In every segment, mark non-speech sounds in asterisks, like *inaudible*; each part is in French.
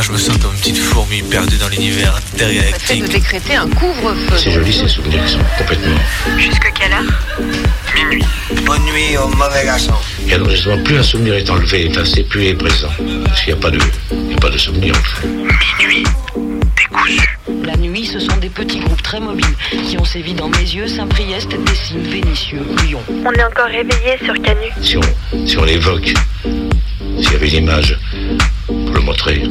matin, je me sens comme une petite fourmi perdue dans l'univers intergalactique. de décréter un couvre-feu. C'est joli ces souvenirs qui sont complètement. Jusque quelle heure? Minuit. Bonne nuit au mauvais garçon. Et alors justement, plus un souvenir est enlevé, effacé, plus il est présent. Parce qu'il n'y a pas de, il n'y a pas de souvenir en fait. Minuit. Décousu. La nuit, ce sont des petits groupes très mobiles qui ont sévi dans mes yeux, Saint-Priest, Dessines, Vénitieux, Lyon. On est encore réveillé sur Canu. Si on, si on l'évoque, s'il y avait une image pour le montrer,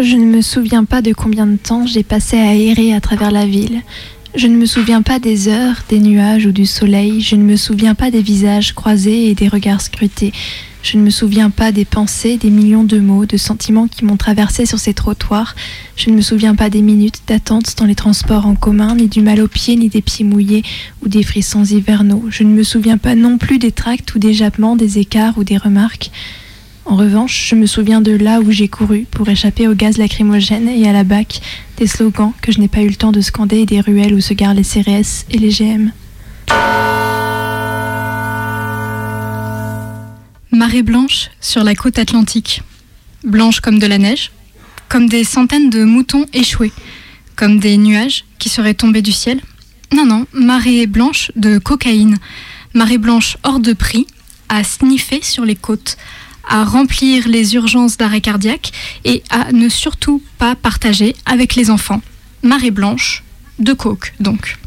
Je ne me souviens pas de combien de temps j'ai passé à errer à travers la ville. Je ne me souviens pas des heures, des nuages ou du soleil. Je ne me souviens pas des visages croisés et des regards scrutés. Je ne me souviens pas des pensées, des millions de mots, de sentiments qui m'ont traversé sur ces trottoirs. Je ne me souviens pas des minutes d'attente dans les transports en commun, ni du mal aux pieds, ni des pieds mouillés ou des frissons hivernaux. Je ne me souviens pas non plus des tracts ou des jappements, des écarts ou des remarques. En revanche, je me souviens de là où j'ai couru pour échapper au gaz lacrymogène et à la BAC, des slogans que je n'ai pas eu le temps de scander et des ruelles où se garent les CRS et les GM. Marée blanche sur la côte atlantique. Blanche comme de la neige, comme des centaines de moutons échoués, comme des nuages qui seraient tombés du ciel. Non, non, marée blanche de cocaïne. Marée blanche hors de prix, à sniffer sur les côtes, à remplir les urgences d'arrêt cardiaque et à ne surtout pas partager avec les enfants. Marée blanche de coke, donc.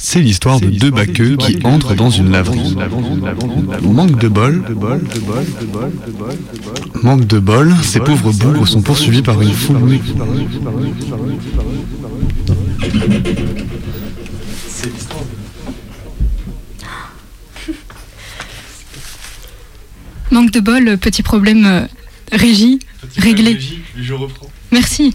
C'est l'histoire de deux baqueux qui entrent dans une laverie. Manque de bol. Manque de bol, ces pauvres bougres sont poursuivis par une foule. Manque de bol, petit problème euh, régie, réglé. Je reprends. Merci.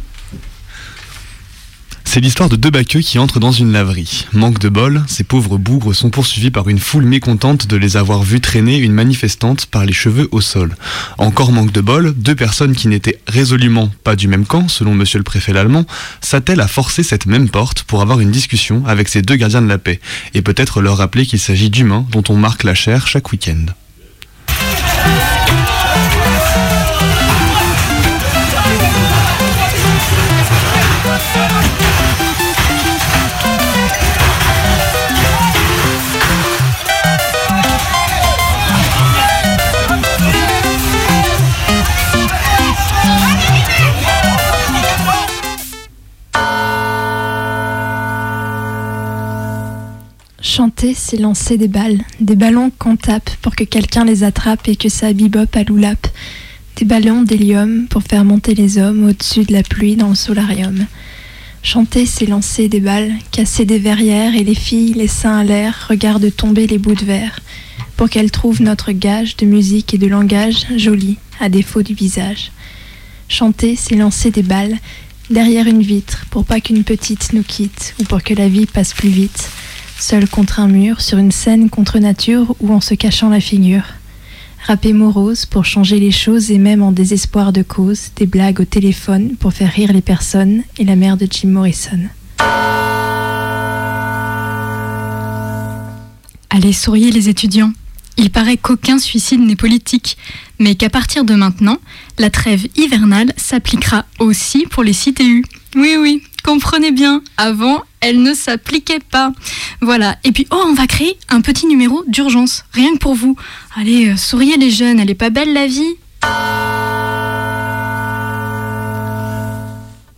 C'est l'histoire de deux baqueux qui entrent dans une laverie. Manque de bol, ces pauvres bougres sont poursuivis par une foule mécontente de les avoir vus traîner une manifestante par les cheveux au sol. Encore manque de bol, deux personnes qui n'étaient résolument pas du même camp, selon monsieur le préfet l'allemand, s'attellent à forcer cette même porte pour avoir une discussion avec ces deux gardiens de la paix, et peut-être leur rappeler qu'il s'agit d'humains dont on marque la chair chaque week-end. Chanter, c'est lancer des balles, des ballons qu'on tape pour que quelqu'un les attrape et que ça bibop à loulap. Des ballons d'hélium pour faire monter les hommes au-dessus de la pluie dans le solarium. Chanter, c'est lancer des balles, casser des verrières et les filles, les seins à l'air, regardent tomber les bouts de verre pour qu'elles trouvent notre gage de musique et de langage joli, à défaut du visage. Chanter, c'est lancer des balles derrière une vitre pour pas qu'une petite nous quitte ou pour que la vie passe plus vite, seul contre un mur, sur une scène contre nature ou en se cachant la figure. Rapper morose pour changer les choses et même en désespoir de cause, des blagues au téléphone pour faire rire les personnes et la mère de Jim Morrison. Allez, souriez les étudiants. Il paraît qu'aucun suicide n'est politique, mais qu'à partir de maintenant, la trêve hivernale s'appliquera aussi pour les CTU. Oui, oui, comprenez bien, avant, elle ne s'appliquait pas. Voilà, et puis, oh, on va créer un petit numéro d'urgence, rien que pour vous. Allez, euh, souriez les jeunes, elle est pas belle la vie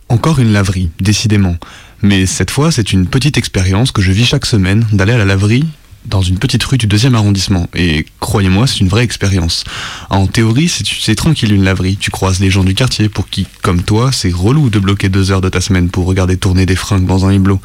Encore une laverie, décidément. Mais cette fois, c'est une petite expérience que je vis chaque semaine d'aller à la laverie dans une petite rue du deuxième arrondissement. Et croyez-moi, c'est une vraie expérience. En théorie, c'est- tranquille une laverie. Tu croises les gens du quartier pour qui, comme toi, c'est relou de bloquer deux heures de ta semaine pour regarder tourner des fringues dans un hublot.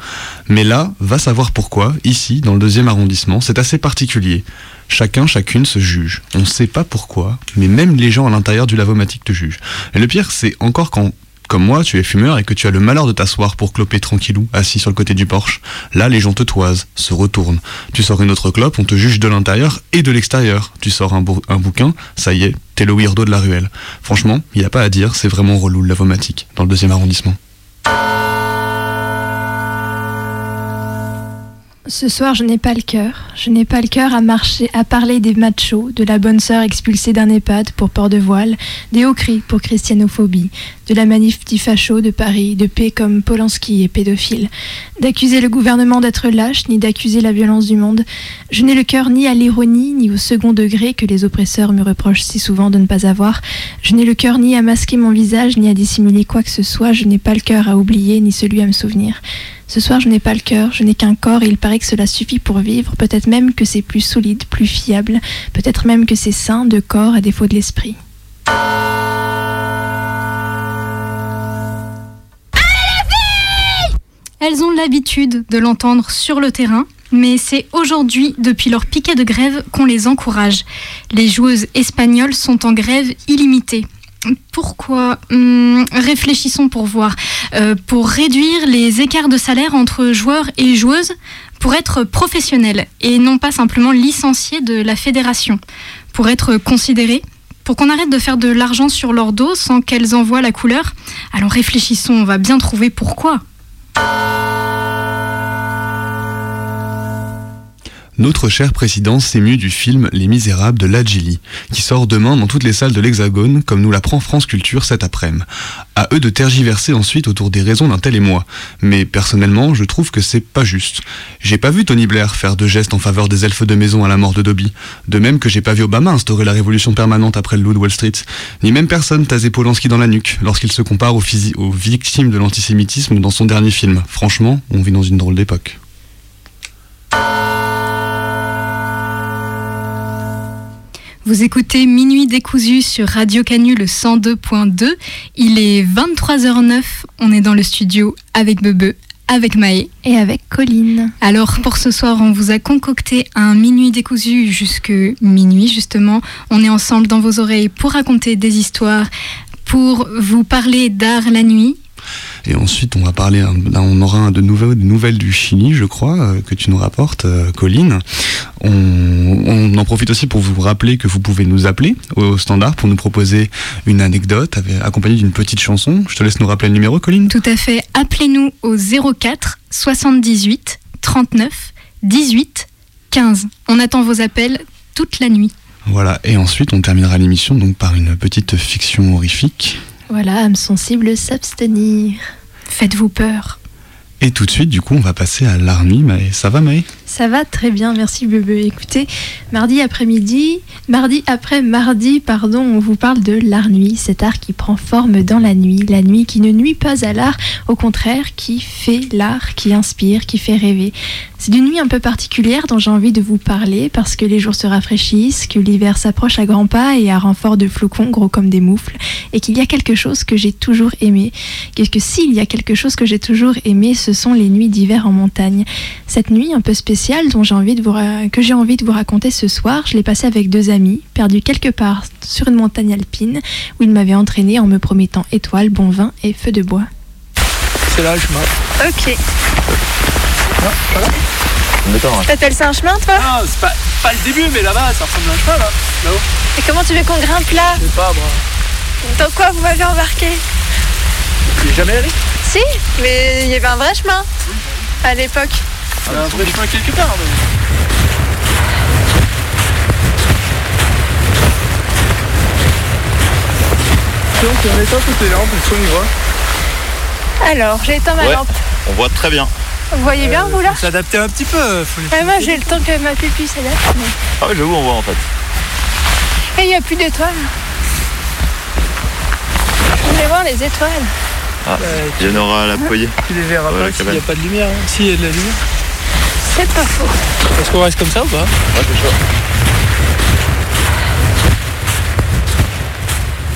Mais là, va savoir pourquoi, ici, dans le deuxième arrondissement, c'est assez particulier. Chacun, chacune se juge. On ne sait pas pourquoi, mais même les gens à l'intérieur du lavomatique te jugent. Et le pire, c'est encore quand Comme moi, tu es fumeur et que tu as le malheur de t'asseoir pour cloper tranquillou, assis sur le côté du Porsche. Là, les gens te toisent, se retournent. Tu sors une autre clope, on te juge de l'intérieur et de l'extérieur. Tu sors un, bou- un bouquin, ça y est, t'es le weirdo de la ruelle. Franchement, il n'y a pas à dire, c'est vraiment relou la vomatique, dans le deuxième arrondissement. Ce soir, je n'ai pas le cœur. Je n'ai pas le cœur à marcher, à parler des machos, de la bonne sœur expulsée d'un EHPAD pour port de voile, des hauts cris pour christianophobie, de la manif facho de Paris, de paix comme Polanski et pédophile, d'accuser le gouvernement d'être lâche, ni d'accuser la violence du monde. Je n'ai le cœur ni à l'ironie, ni au second degré que les oppresseurs me reprochent si souvent de ne pas avoir. Je n'ai le cœur ni à masquer mon visage, ni à dissimuler quoi que ce soit. Je n'ai pas le cœur à oublier, ni celui à me souvenir. Ce soir, je n'ai pas le cœur, je n'ai qu'un corps et il paraît que cela suffit pour vivre. Peut-être même que c'est plus solide, plus fiable. Peut-être même que c'est sain de corps à défaut de l'esprit. Elles ont l'habitude de l'entendre sur le terrain, mais c'est aujourd'hui, depuis leur piquet de grève, qu'on les encourage. Les joueuses espagnoles sont en grève illimitée. Pourquoi Hum, Réfléchissons pour voir. Euh, pour réduire les écarts de salaire entre joueurs et joueuses, pour être professionnels et non pas simplement licenciés de la fédération, pour être considérés, pour qu'on arrête de faire de l'argent sur leur dos sans qu'elles en voient la couleur. Alors réfléchissons, on va bien trouver pourquoi. Bye. Notre cher président s'émue du film Les Misérables de Ladjili, qui sort demain dans toutes les salles de l'Hexagone, comme nous l'apprend France Culture cet après-midi. À eux de tergiverser ensuite autour des raisons d'un tel émoi. Mais personnellement, je trouve que c'est pas juste. J'ai pas vu Tony Blair faire de gestes en faveur des elfes de maison à la mort de Dobby. De même que j'ai pas vu Obama instaurer la révolution permanente après le loup de Wall Street. Ni même personne taser Polanski dans la nuque lorsqu'il se compare aux victimes de l'antisémitisme dans son dernier film. Franchement, on vit dans une drôle d'époque. Vous écoutez Minuit décousu sur Radio Canu le 102.2. Il est 23h09. On est dans le studio avec Bebe, avec Maë. Et avec Colline. Alors pour ce soir, on vous a concocté un Minuit décousu jusque minuit justement. On est ensemble dans vos oreilles pour raconter des histoires, pour vous parler d'art la nuit. Et ensuite, on va parler, on aura de nouvelles, de nouvelles du Chili, je crois, euh, que tu nous rapportes, euh, Colline. On, on en profite aussi pour vous rappeler que vous pouvez nous appeler au standard pour nous proposer une anecdote accompagnée d'une petite chanson. Je te laisse nous rappeler le numéro, Colline. Tout à fait. Appelez-nous au 04 78 39 18 15. On attend vos appels toute la nuit. Voilà. Et ensuite, on terminera l'émission donc par une petite fiction horrifique. Voilà, âme sensible, s'abstenir. Faites-vous peur. Et tout de suite, du coup, on va passer à nuit. Maë. Ça va, Maë? Ça va très bien, merci Bebe. Écoutez, mardi après-midi, mardi après mardi, pardon, on vous parle de l'art nuit, cet art qui prend forme dans la nuit, la nuit qui ne nuit pas à l'art, au contraire, qui fait l'art, qui inspire, qui fait rêver. C'est d'une nuit un peu particulière dont j'ai envie de vous parler parce que les jours se rafraîchissent, que l'hiver s'approche à grands pas et à renfort de flocons gros comme des moufles, et qu'il y a quelque chose que j'ai toujours aimé. Que, que s'il y a quelque chose que j'ai toujours aimé, ce sont les nuits d'hiver en montagne. Cette nuit un peu spéciale dont j'ai envie de vous que j'ai envie de vous raconter ce soir, je l'ai passée avec deux amis, perdus quelque part sur une montagne alpine, où ils m'avaient entraîné en me promettant étoiles, bon vin et feu de bois. C'est là le chemin. Ok. D'accord. T'appelles ça un chemin, toi Ah, c'est pas, pas le début, mais là-bas, ça ressemble à un chemin, là. Là-haut. Et comment tu veux qu'on grimpe là Je sais pas, moi. Dans quoi vous m'avez embarqué Tu es jamais allé Si, mais il y avait un vrai chemin à l'époque. Il y a un vrai chemin quelque part. mais- Donc, on éteint toutes les lampes, le son, on voit. Alors, j'ai éteint ma Ouais. lampe. On voit très bien. Vous voyez bien, vous là Faut s'adapter un petit peu. Faut les- Moi, j'ai le temps que ma pupille s'adapte. mais- Ah oui, j'avoue, on voit en fait. Et il n'y a plus d'étoiles. Je voulais voir les étoiles. Ah, il y en aura à la poignée. Tu les verras pas s'il n'y a pas de lumière. hein. S'il y a de la lumière. C'est pas faux. Est-ce qu'on reste comme ça ou pas? Ouais, c'est chaud.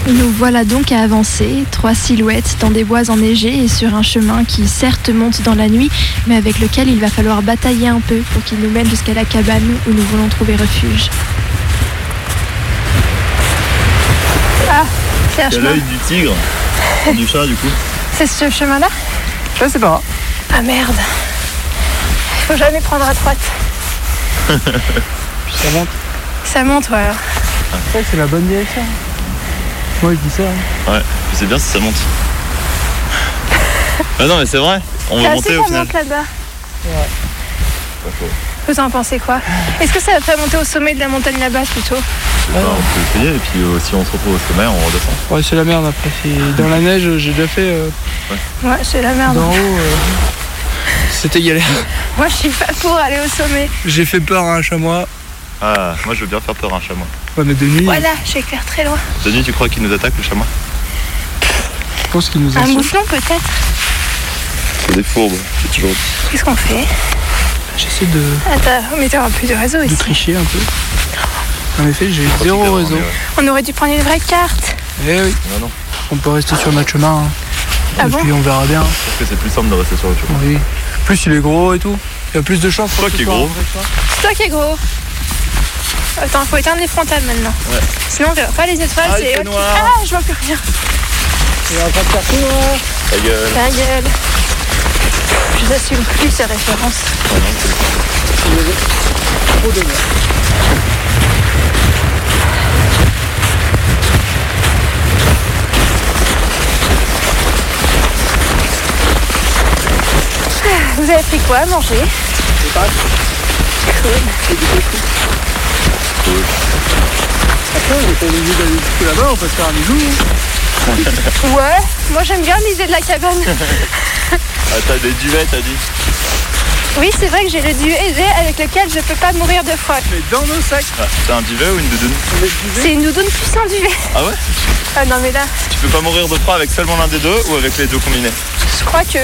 Nous voilà donc à avancer, trois silhouettes dans des bois enneigés et sur un chemin qui certes monte dans la nuit, mais avec lequel il va falloir batailler un peu pour qu'il nous mène jusqu'à la cabane où nous voulons trouver refuge. Ah, C'est un chemin. l'œil du tigre. du chat, du coup. C'est ce chemin-là? Je sais pas. Ah merde. Faut jamais prendre à droite. *laughs* Ça monte. Ça monte, ouais. C'est c'est la bonne direction. Moi je dis ça. hein. Ouais, je sais bien si ça monte. ah non, mais c'est vrai. On C'est va monter au final. monte là-bas. Pas faux. Vous en pensez quoi? Est-ce que ça va pas monter au sommet de la montagne là-bas plutôt? Bah, on peut essayer et puis euh, si on se retrouve au sommet, on redescend. Ouais, c'est la merde après. C'est dans la neige, j'ai déjà fait euh, Ouais, c'est la merde. d'en haut. euh, C'était galère. Moi, je suis pas pour aller au sommet. J'ai fait peur à un chamois. Ah, moi je veux bien faire peur à un chamois. Ouais, mais de nuit, Voilà, j'éclaire très loin. Denis, tu crois qu'il nous attaque le chamois? Je pense qu'il nous a Un mouflon peut-être? C'est des fourbes, j'ai toujours. Qu'est-ce qu'on fait? J'essaie de, Attends, mais t'auras plus de réseau de ici. tricher un peu. En effet, j'ai zéro réseau. On aurait dû prendre une vraie carte. Eh oui, Non, non. on peut rester sur notre chemin. hein. Ah et bon? puis on verra bien. Je que c'est plus simple de rester sur le chemin. Oui. Plus il est gros et tout. Il y a plus de chances. pour Toi qui est gros. C'est toi qui es gros. Attends, faut éteindre les frontales maintenant. Ouais. Sinon, on verra pas les étoiles. Ah, c'est noir. Ah, je vois plus rien. Il est en train de faire tout noir. Ta gueule. Ta gueule. Je n'assume plus ces références. Trop de Vous avez pris quoi à manger Après, on pas obligé d'aller jusque là-bas, on peut se faire un bisou. Ouais, moi j'aime bien l'idée de la cabane. Ah, t'as des duvets, t'as dit Oui, c'est vrai que j'ai le duvet avec lequel je peux pas mourir de froid. Mais dans nos sacs, ah, T'as un duvet ou une doudoune C'est une doudoune plus un duvet. Ah ouais Ah non mais là, Tu peux pas mourir de froid avec seulement l'un des deux ou avec les deux combinés je crois que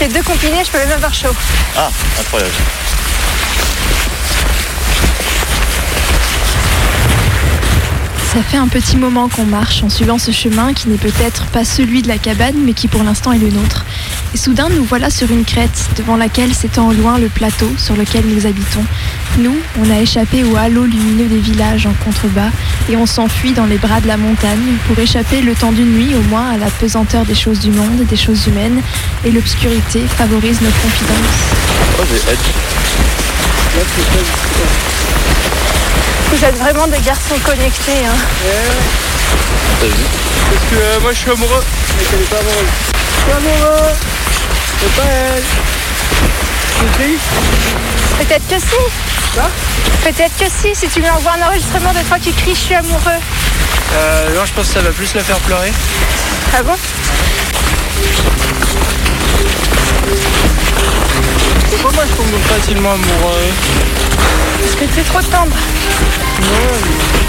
les deux combinés, je peux même avoir chaud. Ah, incroyable. Ça fait un petit moment qu'on marche en suivant ce chemin qui n'est peut-être pas celui de la cabane, mais qui pour l'instant est le nôtre. Et soudain, nous voilà sur une crête, devant laquelle s'étend loin le plateau sur lequel nous habitons. Nous, on a échappé au halo lumineux des villages en contrebas, et on s'enfuit dans les bras de la montagne pour échapper le temps d'une nuit au moins à la pesanteur des choses du monde, des choses humaines, et l'obscurité favorise nos confidences. Oh. Vous êtes vraiment des garçons connectés. Hein. Parce que euh, moi je suis amoureux, mais qu'elle est pas amoureuse. Je suis amoureux, c'est pas elle. C'est triste. Peut-être que si. Quoi? Peut-être que si, si tu lui envoies un enregistrement de toi qui crie je suis amoureux. Euh, non, je pense que ça va plus la faire pleurer. Ah bon? Pourquoi moi je tombe facilement amoureux? Parce que c'est trop tendre.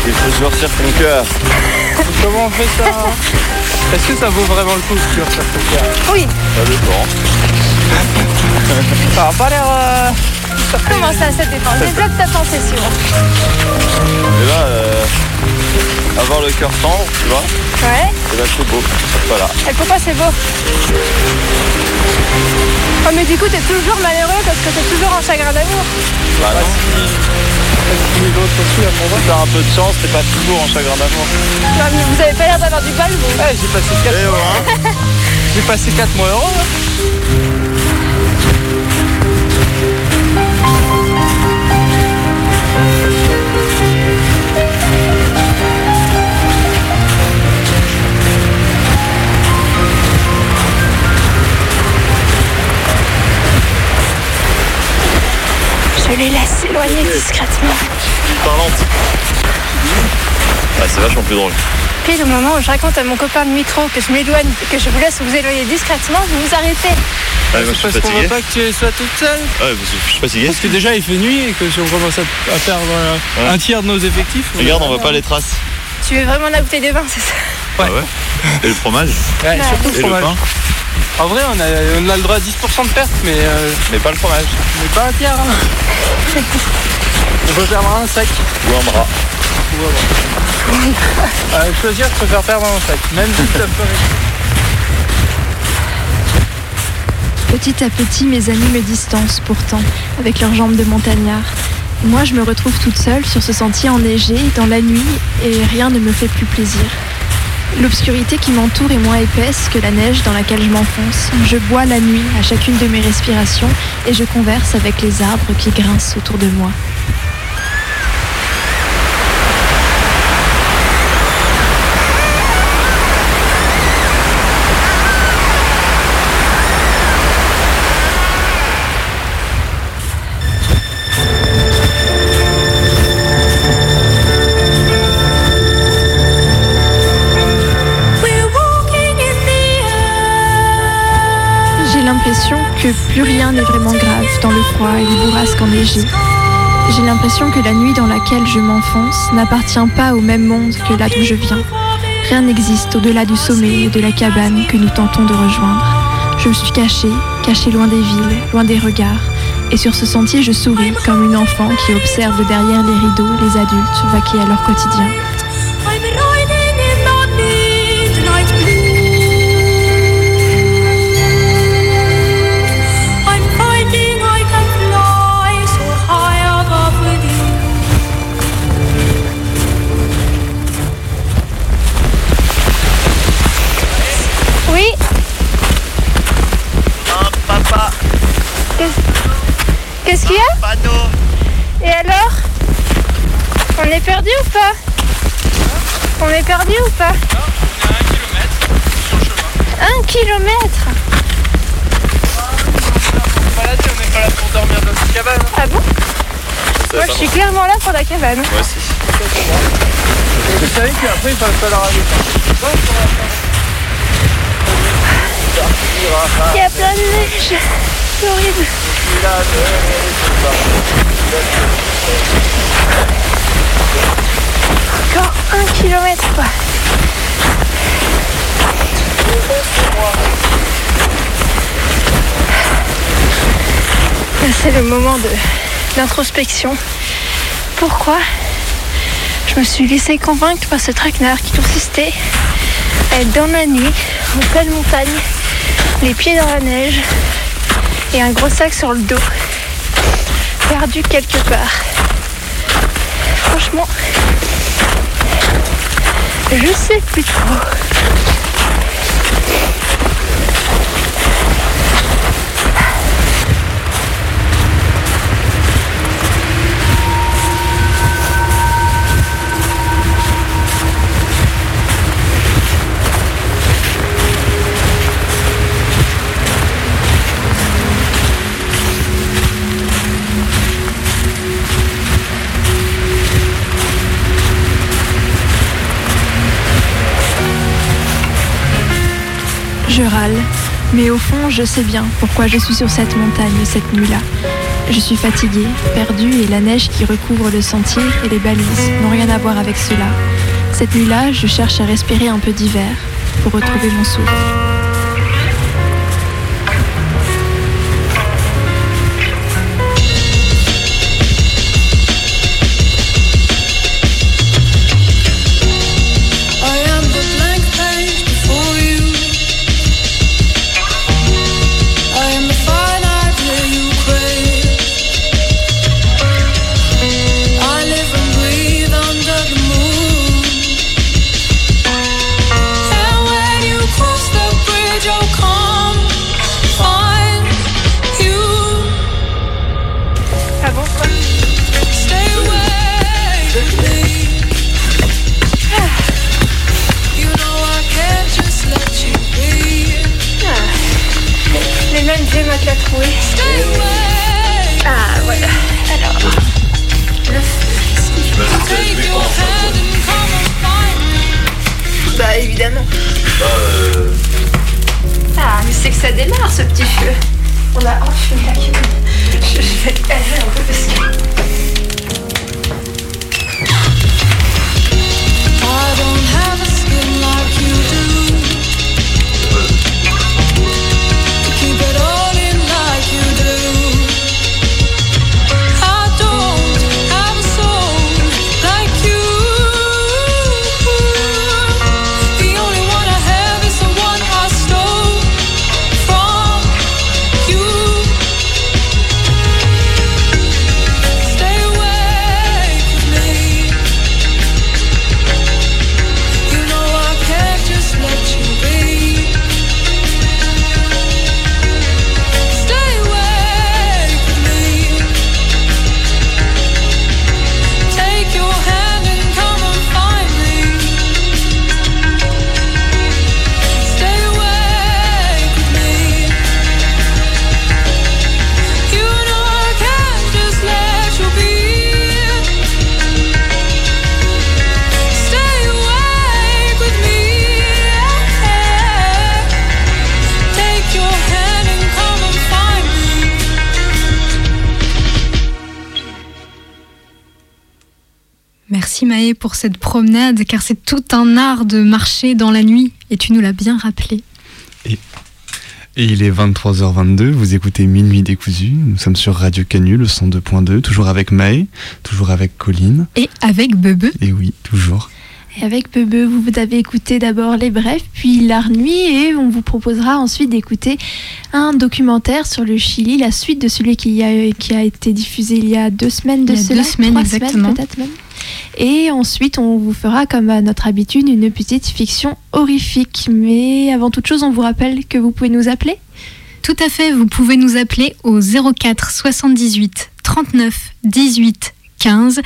Il faut durcir ton cœur. *laughs* Comment on fait ça hein *laughs* Est-ce que ça vaut vraiment le coup de sur ton cœur Oui. Ça dépend. Ça a pas l'air... euh, Comment ça, ça dépend Développe ta pensée. Et là, euh, avoir le cœur tendre, tu vois, Ouais. et là c'est beau. Voilà. Et pourquoi c'est beau Oh mais du coup t'es toujours malheureux parce que t'es toujours en chagrin d'amour. Bah non. si les autres aussi. Si t'as un peu de chance, t'es pas toujours en chagrin d'amour. Non mais vous avez pas l'air d'avoir du bal vous. Ouais, j'ai passé 4 Eh mois. hein *laughs* J'ai passé 4 mois heureux. hein. Je les laisse s'éloigner discrètement. Parlante. Ah, c'est vachement plus drôle. Puis au moment où je raconte à mon copain de micro que je m'éloigne, que je vous laisse vous éloigner discrètement, vous vous arrêtez. Ah, moi je suis Parce qu'on veut pas que tu sois toute seule. Ouais, parce que je suis fatigué. Parce que déjà il fait nuit et que si on commence à, à perdre euh, Ouais. un tiers de nos effectifs. Regarde, on voit pas les traces. Tu veux vraiment la bouteille de vin, c'est ça Ah ouais Et le fromage Ouais, surtout le Et le fromage. pain En vrai, on a, on a le droit à 10% de perte, mais, euh, Mais pas le fromage. mais pas un tiers. hein. *laughs* on peut perdre un sac. Ou un bras. *laughs* Euh, choisir, je préfère perdre un sac. Même si ça peut Petit à petit, mes amis me distancent pourtant, avec leurs jambes de montagnard. Moi, je me retrouve toute seule sur ce sentier enneigé, dans la nuit, et rien ne me fait plus plaisir. L'obscurité qui m'entoure est moins épaisse que la neige dans laquelle je m'enfonce. Je bois la nuit à chacune de mes respirations et je converse avec les arbres qui grincent autour de moi. Que plus rien n'est vraiment grave dans le froid et les bourrasques enneigées. J'ai l'impression que la nuit dans laquelle je m'enfonce n'appartient pas au même monde que là d'où je viens. Rien n'existe au-delà du sommet et de la cabane que nous tentons de rejoindre. Je me suis cachée, cachée loin des villes, loin des regards. Et sur ce sentier, je souris comme une enfant qui observe de derrière les rideaux les adultes vaquer à leur quotidien. Est perdu ou pas On est perdu ou pas Un kilomètre on n'est pas là pour dormir dans cette cabane. Ah bon Moi je suis clairement là pour la cabane. Moi aussi. Vous savez qu'après, il pas la rajouter. Il y a plein de neige. C'est horrible. Encore un kilomètre quoi. C'est le moment de l'introspection. Pourquoi je me suis laissée convaincre par ce traquenard qui consistait à être dans la nuit, en pleine montagne, les pieds dans la neige et un gros sac sur le dos, perdu quelque part. Franchement, je sais plus trop. Je râle, mais au fond, je sais bien pourquoi je suis sur cette montagne cette nuit-là. Je suis fatiguée, perdue, et la neige qui recouvre le sentier et les balises n'ont rien à voir avec cela. Cette nuit-là, je cherche à respirer un peu d'hiver pour retrouver mon souffle. Ce petit feu. On a enfumé la cabane. Je, vais te caler un peu parce que. Pour cette promenade, car c'est tout un art de marcher dans la nuit, et tu nous l'as bien rappelé. Et il est 23h22, vous écoutez Minuit décousu, nous sommes sur Radio Canu, le 102.2, toujours avec Maë, toujours avec Colline. Et avec Bebe. Et oui, toujours. Et avec Bebe, vous avez écouté d'abord Les Brefs, puis L'Art Nuit, et on vous proposera ensuite d'écouter un documentaire sur le Chili, la suite de celui qui a, qui a été diffusé il y a deux semaines de Il y a cela, deux semaines, trois exactement. peut-être même. Et ensuite, on vous fera, comme à notre habitude, une petite fiction horrifique. Mais avant toute chose, on vous rappelle que vous pouvez nous appeler Tout à fait, vous pouvez nous appeler au 04 78 39 18 15.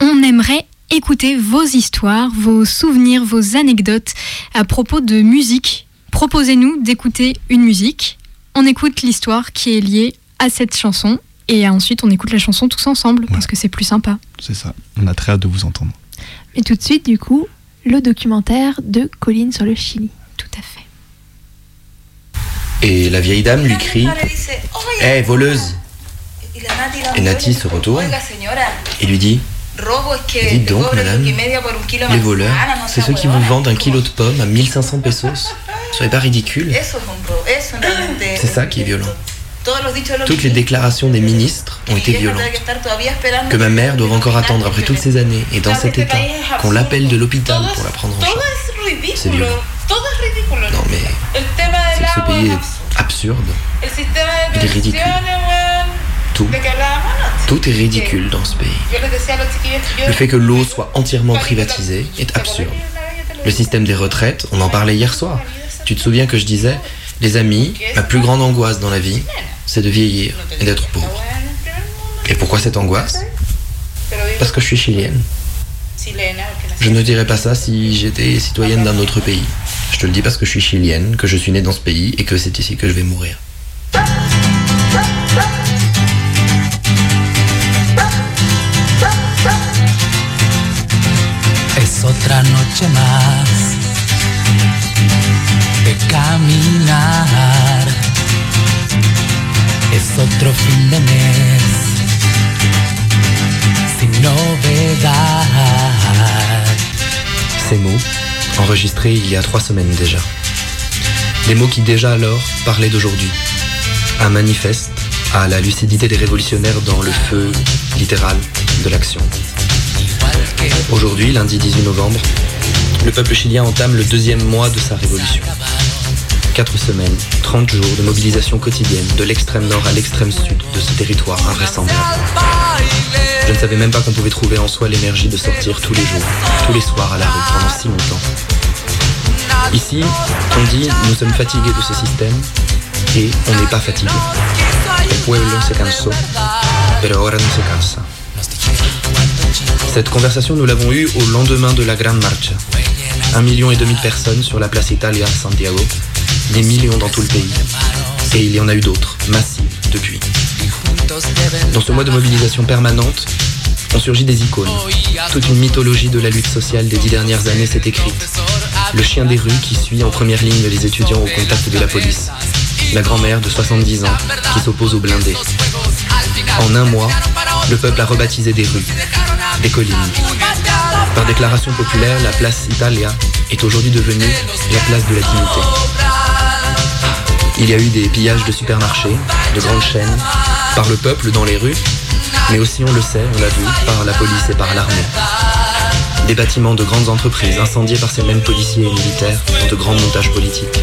On aimerait écouter vos histoires, vos souvenirs, vos anecdotes à propos de musique. Proposez-nous d'écouter une musique. On écoute l'histoire qui est liée à cette chanson et ensuite on écoute la chanson tous ensemble parce que c'est plus sympa. C'est ça, on a très hâte de vous entendre. Et tout de suite, du coup, le documentaire de Colline sur le Chili. Tout à fait. Et la vieille dame lui crie Hé, voleuse Et Nati se retourne et lui dit Dites donc, madame, les voleurs, c'est ceux qui vous vendent un kilo de pommes à 1500 pesos. *laughs* Serait pas ridicule C'est ça qui est violent. Toutes les déclarations des ministres ont été violentes. Que ma mère doive encore attendre après toutes ces années et dans cet état, qu'on l'appelle de l'hôpital pour la prendre en charge. C'est violent. Non mais c'est que ce pays est absurde. Il est ridicule. Tout. Est ridicule dans ce pays. Le fait que l'eau soit entièrement privatisée est absurde. Le système des retraites, on en parlait hier soir. Tu te souviens que je disais, les amis, ma plus grande angoisse dans la vie, c'est de vieillir et d'être pauvre. Et pourquoi cette angoisse? Parce que je suis chilienne. Je ne dirais pas ça si j'étais citoyenne d'un autre pays. Je te le dis parce que je suis chilienne, que je suis née dans ce pays et que c'est ici que je vais mourir. Ces mots, enregistrés il y a trois semaines déjà. Des mots qui déjà alors parlaient d'aujourd'hui. Un manifeste à la lucidité des révolutionnaires dans le feu littéral de l'action. Aujourd'hui, lundi 18 novembre, le peuple chilien entame le deuxième mois de sa révolution. Quatre semaines, 30 jours de mobilisation quotidienne de l'extrême nord à l'extrême sud de ce territoire invraisemblable. Je ne savais même pas qu'on pouvait trouver en soi l'énergie de sortir tous les jours, tous les soirs à la rue pendant si longtemps. Ici, on dit nous sommes fatigués de ce système et on n'est pas fatigué. El pueblo se cansó, pero ahora no se cansa. Cette conversation, nous l'avons eue au lendemain de la Grande Marcha. Un million et demi de personnes sur la place Italia à Santiago, des millions dans tout le pays. Et il y en a eu d'autres, massives, depuis. Dans ce mois de mobilisation permanente, ont surgi des icônes. Toute une mythologie de la lutte sociale des dix dernières années s'est écrite. Le chien des rues qui suit en première ligne les étudiants au contact de la police. La grand-mère de 70 ans qui s'oppose aux blindés. En un mois, le peuple a rebaptisé des rues, des collines. Par déclaration populaire, la place Italia est aujourd'hui devenue la place de la dignité. Il y a eu des pillages de supermarchés, de grandes chaînes, par le peuple dans les rues, mais aussi, on le sait, on l'a vu, par la police et par l'armée. Des bâtiments de grandes entreprises incendiés par ces mêmes policiers et militaires dans de grands montages politiques.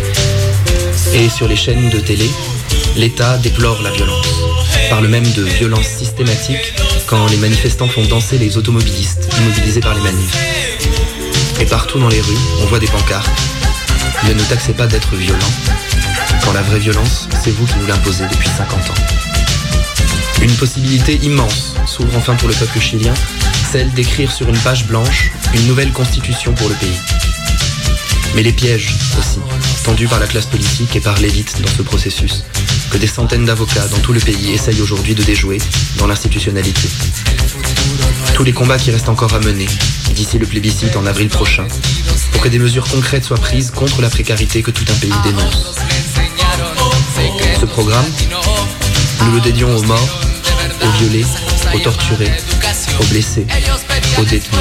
Et sur les chaînes de télé, l'État déplore la violence. Parle même de violence systématique quand les manifestants font danser les automobilistes immobilisés par les manifs. Et partout dans les rues, on voit des pancartes. Ne nous taxez pas d'être violents, quand la vraie violence, c'est vous qui nous l'imposez depuis 50 ans. Une possibilité immense s'ouvre enfin pour le peuple chilien, celle d'écrire sur une page blanche une nouvelle constitution pour le pays. Mais les pièges aussi, tendus par la classe politique et par l'élite dans ce processus, que des centaines d'avocats dans tout le pays essayent aujourd'hui de déjouer dans l'institutionnalité. Tous les combats qui restent encore à mener d'ici le plébiscite en avril prochain, pour que des mesures concrètes soient prises contre la précarité que tout un pays dénonce. Ce programme, nous le dédions aux morts, aux violés, aux torturés, aux blessés, aux détenus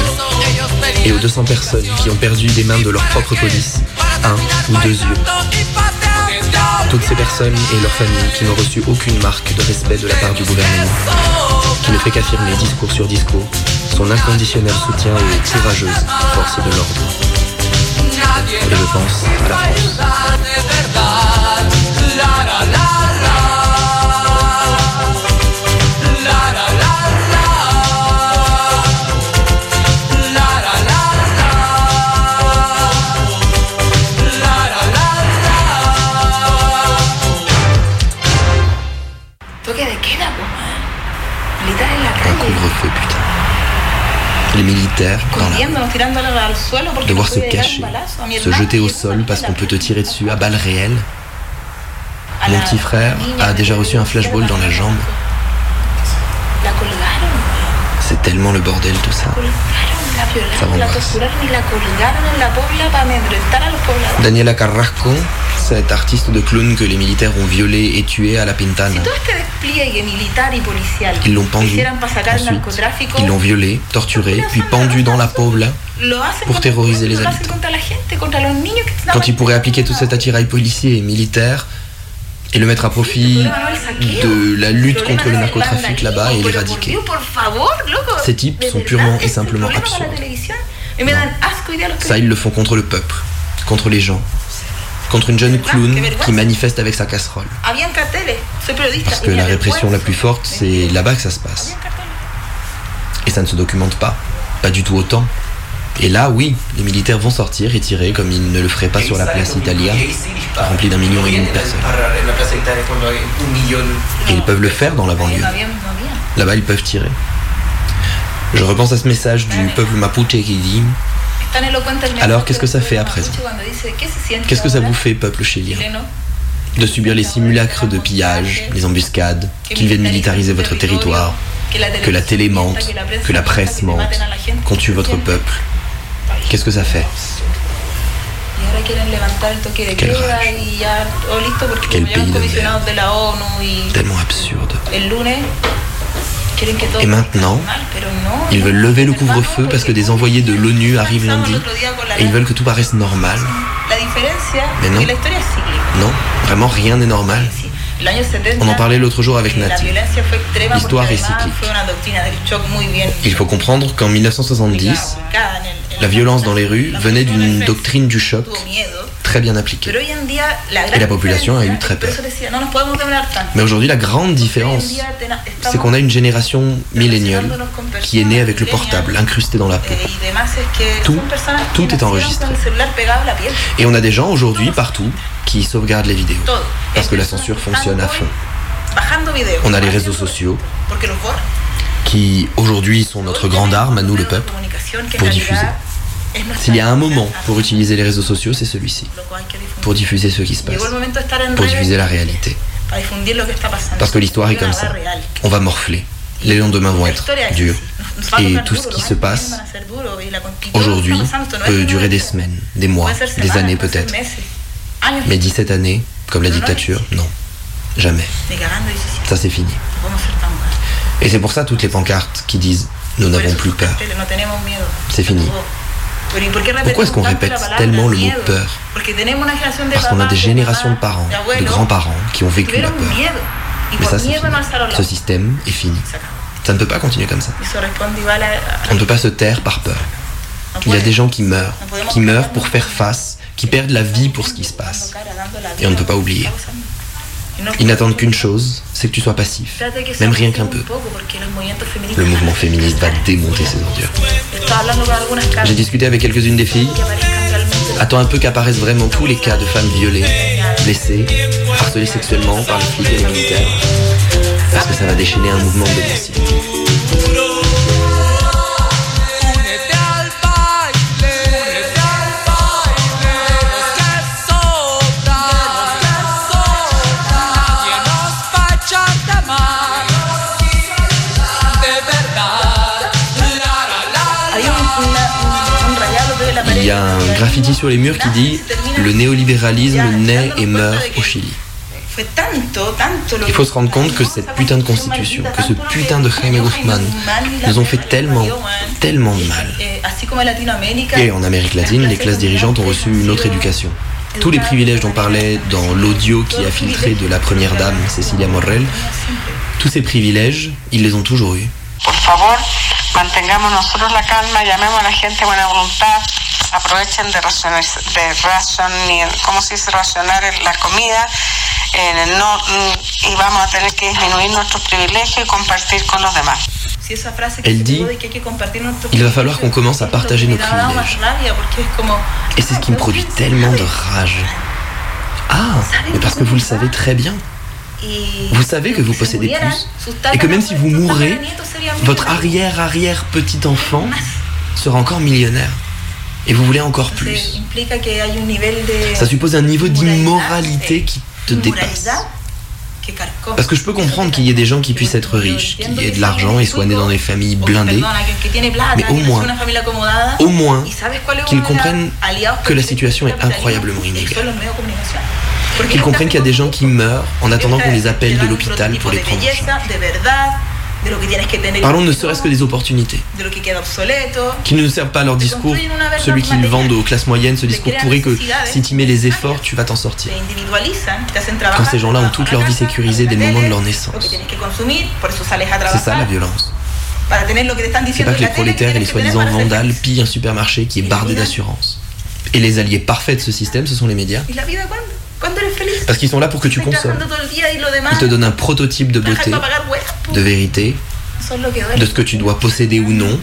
et aux 200 personnes qui ont perdu des mains de leur propre police un ou deux yeux. Toutes ces personnes et leurs familles qui n'ont reçu aucune marque de respect de la part du gouvernement, qui ne fait qu'affirmer discours sur discours son inconditionnel soutien aux courageuses forces de l'ordre. Et je pense à la France. Les militaires, suelo porque devoir se cacher, se jeter au sol parce qu'on peut te tirer dessus à balles réelles. Mon petit frère a déjà reçu un flashball dans la jambe. C'est tellement le bordel tout ça. Ça. Daniela Carrasco, cette artiste de clown que les militaires ont violé et tué à la Pintana. Ils l'ont pendu. Ensuite, ils l'ont violé, torturé, puis pendu dans la Pobla pour terroriser les habitants. Quand ils pourraient appliquer tout cet attirail policier et militaire et le mettre à profit de la lutte contre le narcotrafic là-bas et l'éradiquer. Ces types sont purement et simplement absurdes. Ça, ils le font contre le peuple, contre les gens, contre une jeune clown qui manifeste avec sa casserole. Parce que la répression la plus forte, c'est là-bas que ça se passe. Et ça ne se documente pas, pas du tout autant. Et là, oui, les militaires vont sortir et tirer comme ils ne le feraient pas sur la place Italia, remplie d'un million et demi de personnes. Et ils peuvent le faire dans la banlieue. Là-bas, ils peuvent tirer. Je repense à ce message du peuple mapuche qui dit Alors, qu'est-ce que ça fait à présent mapuche cuando dice, ¿qué se siente Qu'est-ce que ça vous fait, peuple chilien De subir les simulacres de pillage, les embuscades, qu'ils viennent militariser votre territoire, que la télé mente, que la presse mente, qu'on tue votre peuple. Qu'est-ce que ça fait Quel pays Tellement absurde. Et maintenant, ils veulent lever le couvre-feu parce que des envoyés de l'ONU arrivent lundi et ils veulent que tout paraisse normal. Mais non. Non, vraiment rien n'est normal. El año 70 On en parlait l'autre jour avec Nati. L'histoire est cyclique. Il faut comprendre qu'en 1970, la violence dans les rues venait d'une doctrine du choc très bien appliquée. Et la population a eu très peur. Mais aujourd'hui, la grande différence, c'est qu'on a une génération milléniale qui est née avec le portable incrusté dans la peau. que Tout, tout est enregistré. Et on a des gens aujourd'hui, partout, qui sauvegardent les vidéos. Parce que la censure fonctionne à fond. On a les réseaux sociaux qui, aujourd'hui, sont notre grande arme à nous, le peuple, pour diffuser. S'il y a un moment pour utiliser les réseaux sociaux, c'est celui-ci. Pour diffuser ce qui se passe. Pour diffuser la réalité. Parce que l'histoire est comme ça. On va morfler. Les lendemains vont être durs. Et tout ce qui se passe aujourd'hui peut durer des semaines, des mois, des années peut-être. Mais 17 années, comme la dictature, non. Jamais. ni cagando 17, Ça c'est fini. Et c'est pour ça toutes les pancartes qui disent nous n'avons plus peur. C'est fini. Pero, ¿y por qué Pourquoi est-ce qu'on répète tellement le mot peur Parce qu'on a des de générations de parents, de grands-parents qui ont vécu la peur. Mais ça Ce système est fini. Ça ne peut pas continuer comme ça. On ne peut pas se taire par peur. Il y a des gens qui meurent, qui meurent pour faire face, qui perdent la vie pour ce qui se passe. Et on ne peut pas oublier. Ils n'attendent qu'une chose, c'est que tu sois passif, même rien qu'un peu. Le mouvement féministe va démonter ces ordures. J'ai discuté avec quelques-unes des filles. Attends un peu qu'apparaissent vraiment tous les cas de femmes violées, blessées, harcelées sexuellement par les flics et les militaires. Parce que ça va déchaîner un mouvement de. Il y a un graffiti sur les murs qui dit Le néolibéralisme naît et meurt au Chili. Il faut se rendre compte que cette putain de constitution, que ce putain de Jaime Guzmán nous ont fait tellement, tellement de mal. Et en Amérique latine, les classes dirigeantes ont reçu une autre éducation. Tous les privilèges dont parlait dans l'audio qui a filtré de la première dame, Cecilia Morrel, tous ces privilèges, ils les ont toujours eus. Por favor, mantengamos nosotros la llamemos la gente buena voluntad, aprovechen de racionar, de racionar ¿cómo se dice? racionar la comida, eh, no, mm, y vamos a tener que disminuir nuestros privilegios y compartir con los demás. Elle dit, Il va falloir qu'on commence à partager nos privilèges. Et c'est ce qui me produit tellement de rage. Ah, mais parce que vous le savez très bien. Vous savez que vous possédez plus. Et que même si vous mourrez, votre arrière-arrière petit-enfant sera encore millionnaire. Et vous voulez encore plus. Ça suppose un niveau d'immoralité qui te dépasse. Parce que je peux comprendre qu'il y ait des gens qui puissent être riches, qui aient de l'argent et soient nés dans des familles blindées, mais au moins, au moins, qu'ils comprennent que la situation est incroyablement inégale. Qu'ils comprennent qu'il y a des gens qui meurent en attendant qu'on les appelle de l'hôpital pour les prendre en charge. Parlons ne serait-ce que des opportunités. Qui ne servent pas à leur discours, celui qu'ils vendent aux classes moyennes, ce discours pourri que si tu mets les efforts, tu vas t'en sortir. Quand ces gens-là ont toute leur vie sécurisée dès le moment de leur naissance. C'est ça la violence. C'est pas que les prolétaires et les soi-disant vandales pillent un supermarché qui est bardé d'assurance. Et les alliés parfaits de ce système, ce sont les médias. Parce qu'ils sont là pour que tu consommes. Ils te donnent un prototype de beauté. De vérité, de ce que tu dois posséder ou non,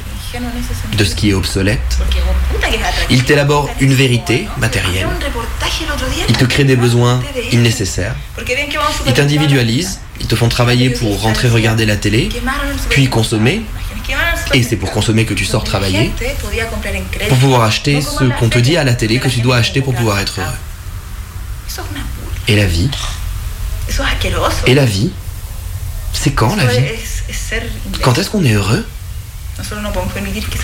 de ce qui est obsolète. Ils t'élaborent une vérité matérielle. Ils te créent des besoins ven que vamos Ils te font travailler pour rentrer regarder la télé, puis consommer. Et c'est pour consommer que tu sors travailler, pour pouvoir acheter ce qu'on te dit à la télé que tu dois acheter pour pouvoir être heureux. Et la vie? Et la vie? C'est quand la vie. Quand est-ce qu'on est heureux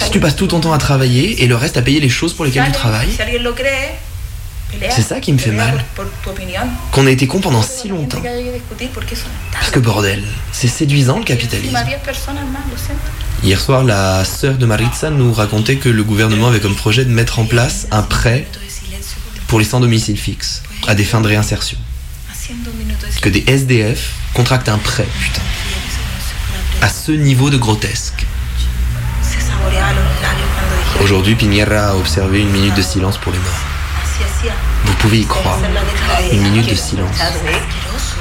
Si tu passes tout ton temps à travailler et le reste à payer les choses pour lesquelles tu travailles. C'est ça qui me fait mal. Qu'on a été con pendant si longtemps. Parce que bordel, c'est séduisant le capitalisme. Encima 10 personas más, lo siento. Hier soir, la sœur de Maritza nous racontait que le gouvernement avait comme projet de mettre en place un prêt pour les sans domicile fixe, à des fins de réinsertion. Haciendo un minuto de Que des SDF contractent un prêt, putain. À ce niveau de grotesque. Aujourd'hui, Piñera a observé une minute de silence pour les morts. Vous pouvez y croire. Une minute de silence.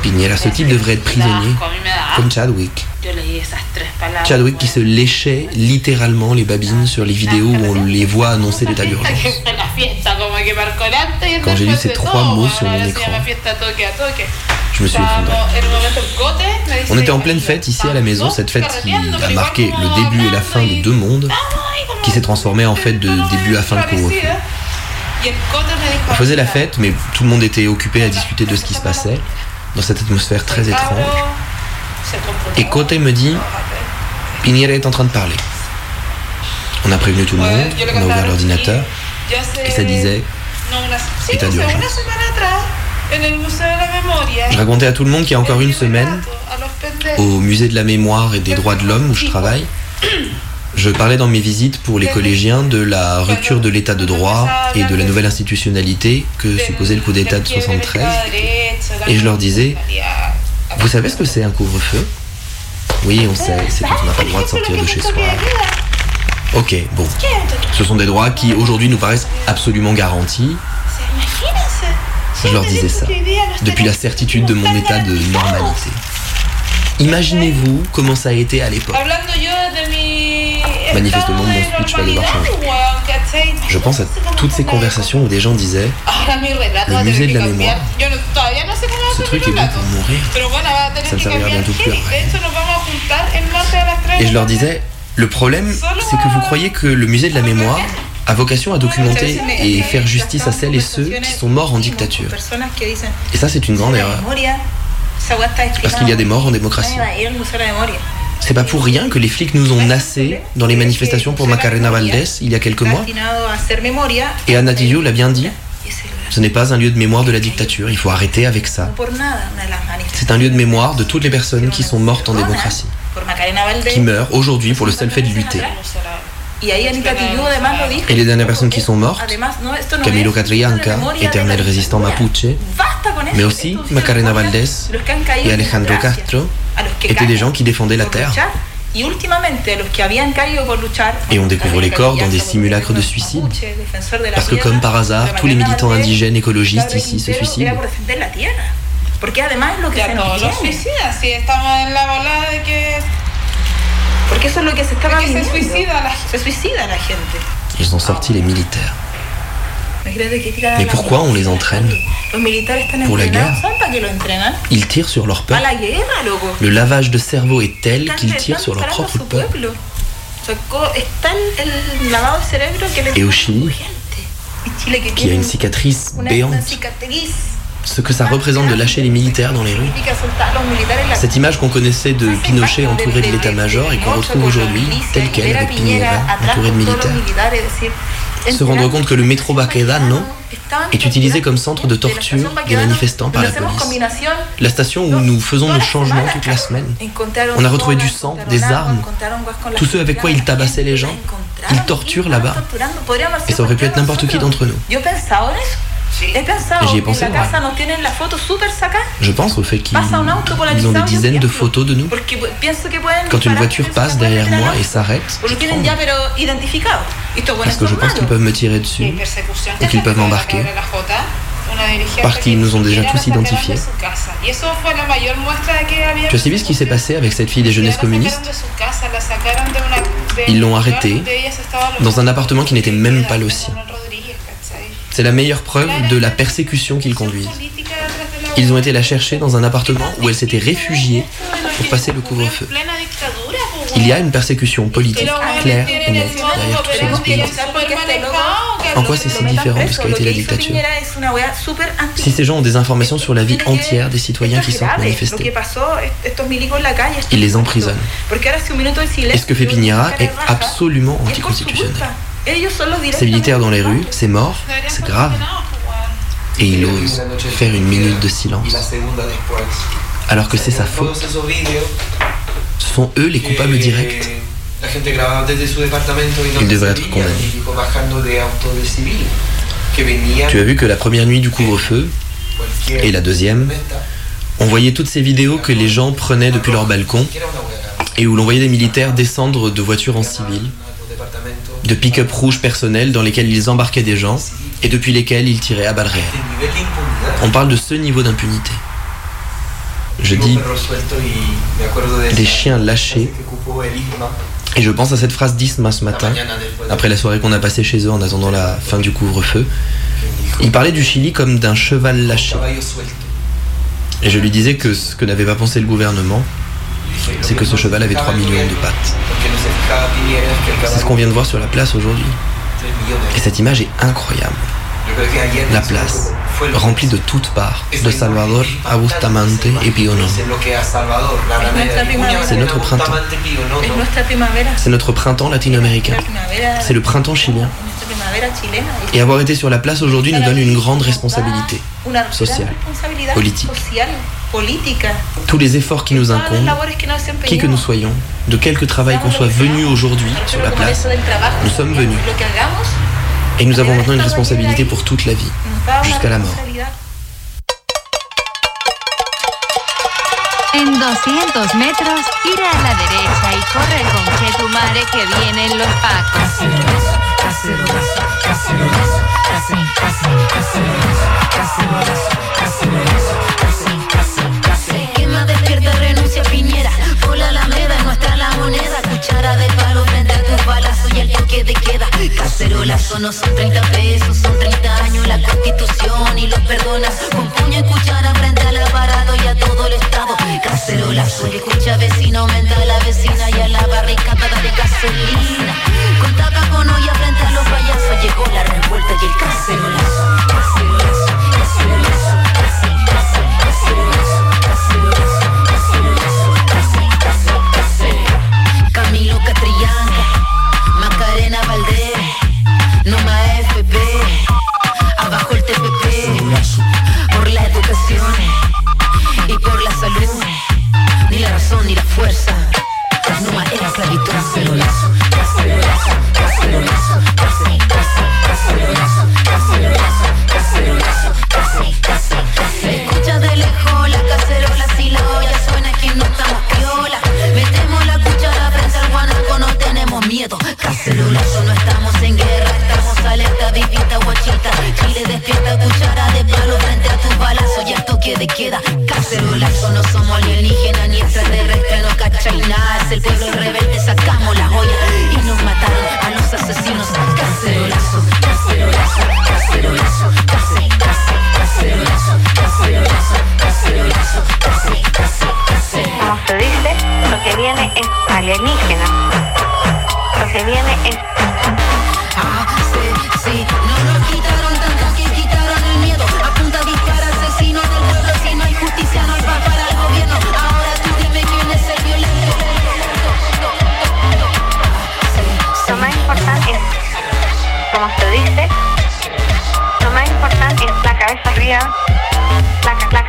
Piñera, ce type devrait être prisonnier, comme Chadwick. Chadwick qui se léchait littéralement les babines sur les vidéos où on les voit annoncer l'état d'urgence. Quand j'ai lu ces de trois mots sur mon écran, je me suis effondré. On était en pleine fête ici à la maison, cette fête qui a marqué le début et la fin des deux mondes, qui s'est transformée en fait de début à fin de dijo, On faisait la fête, mais tout le monde était occupé à discuter de ce qui se passait, dans cette atmosphère très étrange. Et Cote me dit, Piñera est en train de parler. On a prévenu tout le monde, on a ouvert l'ordinateur, et ça disait état d'urgence. Je racontais à tout le monde qu'il y a encore une semaine, au musée de la mémoire et des droits de l'homme où je travaille, je parlais dans mes visites pour les collégiens de la rupture de l'état de droit et de la nouvelle institutionnalité que supposait le coup d'état de 73. Et je leur disais, vous savez ce que c'est un couvre-feu? Oui, on sait, c'est quand on n'a pas le droit de sortir de chez soi. Ok, bon. Ce sont des droits qui aujourd'hui nous paraissent absolument garantis. Je leur disais ça, depuis la certitude de mon état de normalité. Imaginez-vous comment ça a été à l'époque. Manifestement, mon speech va devoir changer. Je pense à toutes ces conversations où des gens disaient Le musée de la mémoire. Ce truc est bon pour mourir. Ça que servira bientôt plus à heavy. rien. De hecho, nos vamos a juntar el martes a las 3 Et je leur disais, le problème, c'est que vous croyez que le musée de la mémoire a vocation à documenter et faire justice à celles et ceux qui sont morts en dictature. Et ça, c'est une grande erreur. Parce qu'il y a des morts en démocratie. C'est pas pour rien que les flics nous ont nassés dans les manifestations pour Macarena Valdés il y a quelques mois. Et Anatillo l'a bien dit, Ce n'est pas un lieu de mémoire de la dictature, il faut arrêter avec ça. C'est un lieu de mémoire de toutes les personnes qui sont mortes en démocratie, qui meurent aujourd'hui pour le seul fait de lutter. Et les dernières personnes qui sont mortes, Camilo Catrillanca, éternel résistant mapuche, mais aussi Macarena Valdés et Alejandro Castro étaient des gens qui défendaient la terre. Et on découvre les corps dans des simulacres de suicide. Parce que comme par hasard, tous les militants indigènes écologistes ici se suicident. Ils ont sorti les militaires. Mais pourquoi on les entraîne Pour la guerre. Ils tirent sur leur peuple. Le lavage de cerveau est tel qu'ils tirent sur leur propre peuple. Et au Chili, qui a une cicatrice béante, ce que ça représente de lâcher les militaires dans les rues. Cette image qu'on connaissait de Pinochet entouré de l'état-major et qu'on retrouve aujourd'hui telle qu'elle avec Piñera entouré de militaires. Se rendre compte que le métro Baquedano est utilisé comme centre de torture des manifestants par la police. La station où nous faisons nos changements toute la semaine. On a retrouvé du sang, des armes, tous ceux avec quoi ils tabassaient les gens, ils torturent là-bas. Et ça aurait pu être n'importe qui d'entre nous. J'y ai pensé, moi. Je pense au fait qu'ils ont des dizaines de photos de nous. Quand une voiture passe derrière moi et s'arrête, parce que je pense qu'ils peuvent me tirer dessus, ou qu'ils peuvent m'embarquer, parce qu'ils nous ont déjà tous identifiés. Tu as suivi ce qui s'est passé avec cette fille des jeunesses communistes? Ils l'ont arrêtée dans un appartement qui n'était même pas le sien. C'est la meilleure preuve de la persécution qu'ils conduisent. Ils ont été la chercher dans un appartement où elle s'était réfugiée pour passer le couvre-feu. Il y a une persécution politique claire et nette derrière. En quoi c'est si différent de ce qu'a été la dictature Si ces gens ont des informations sur la vie entière des citoyens qui sortent manifester, ils les emprisonnent. Et ce que fait Piñera est absolument anticonstitutionnel. Culpa. Ellos son los Ces militaires dans les rues, c'est mort, c'est grave. Et il ose faire une minute de silence. Alors que c'est sa faute. Ce sont eux les coupables directs. Ils devraient être condamnés. Tu as vu que la première nuit du couvre-feu et la deuxième, on voyait toutes ces vidéos que les gens prenaient depuis leur balcon et où l'on voyait des militaires descendre de voitures en civil, de pick-up rouges personnels dans lesquels ils embarquaient des gens et depuis lesquels ils tiraient à balles réelles. On parle de ce niveau d'impunité. Je dis des chiens lâchés et je pense à cette phrase d'Isma ce matin, après la soirée qu'on a passée chez eux en attendant la fin du couvre-feu. Il parlait du Chili comme d'un cheval lâché. Et je lui disais que ce que n'avait pas pensé le gouvernement, c'est que ce cheval avait 3 millions de pattes. C'est ce qu'on vient de voir sur la place aujourd'hui. Et cette image est incroyable. La place, remplie de toutes parts, de Salvador a Bustamante et Piono. C'est notre printemps. C'est notre printemps latino-américain. C'est le printemps chilien. Et avoir été sur la place aujourd'hui nous donne une grande responsabilité sociale, politique. Tous les efforts qui nous incombent, qui que nous soyons, de quelque travail qu'on soit venu aujourd'hui sur la place, nous sommes venus. Et nous avons maintenant une responsabilité pour toute la vie, jusqu'à la mort. responsabilidad. En 200 metros, gira a la derecha y corre con que tu madre que vienen los pacos. Quema Cuchara de palo frente a tus balazos y el toque de queda. Cacerolazo no son 30 pesos, son 30 años la constitución y los perdonas. Con puño y cuchara frente al aparato y a todo el estado. Cacerolazo y escucha vecino, aumenta a la vecina y a la barricada de gasolina. Con tapa con olla frente a los payasos llegó la revuelta y el. Cacerolazo, cacerolazo, cacerolazo,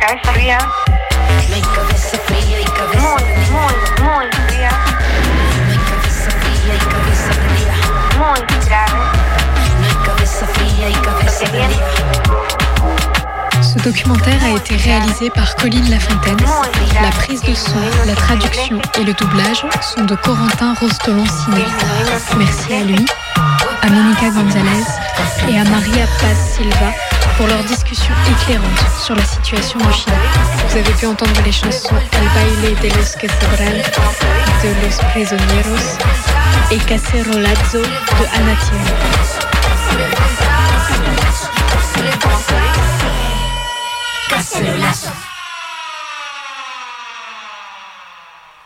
cabeza fría. No hay cabeza fría y cabeza Muy, muy, muy fría. No hay cabeza fría y cabeza fría. Muy grave. No hay cabeza fría y cabeza Lo que viene. Ce documentaire a été réalisé par Colline Lafontaine. La prise de son, la traduction et le doublage sont de Corentin Rostolon-Ciné. Merci à lui, à Monica Gonzalez et à Maria Paz Silva pour leur discussion éclairante sur la situation au Chili. Vous avez pu entendre les chansons El baile de los que sobran de Los Prisioneros et Cacerolazo de Anatione. Cacerolazo.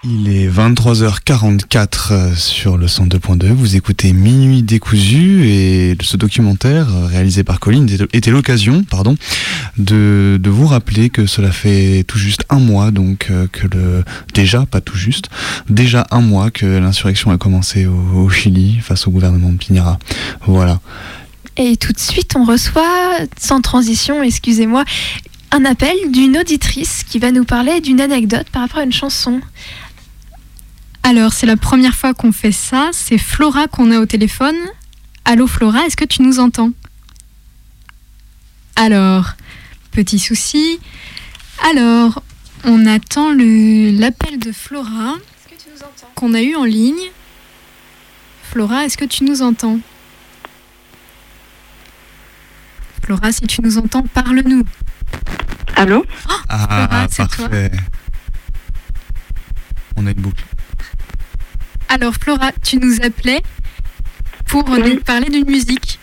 Il est 23h44 euh, sur le 102.2. Vous écoutez Minuit décousu et ce documentaire euh, réalisé par Colline était- l'occasion, pardon, de, vous rappeler que cela fait tout juste un mois, donc euh, que le déjà pas tout juste, déjà un mois que l'insurrection a commencé au, au Chili face au gouvernement de Piñera. Voilà. Et tout de suite, on reçoit, sans transition, excusez-moi, un appel d'une auditrice qui va nous parler d'une anecdote par rapport à une chanson. Alors, c'est la première fois qu'on fait ça. C'est Flora qu'on a au téléphone. Allô Flora, est-ce que tu nous entends? Alors, petit souci. Alors, on attend le- l'appel de Flora qu'on a eu en ligne. Flora, est-ce que tu nous entends? Flora, si tu nous entends, parle-nous. Allô? Ah, Flora, c'est toi. parfait. On a une boucle. Alors, Flora, tu nous appelais pour nous parler d'une musique.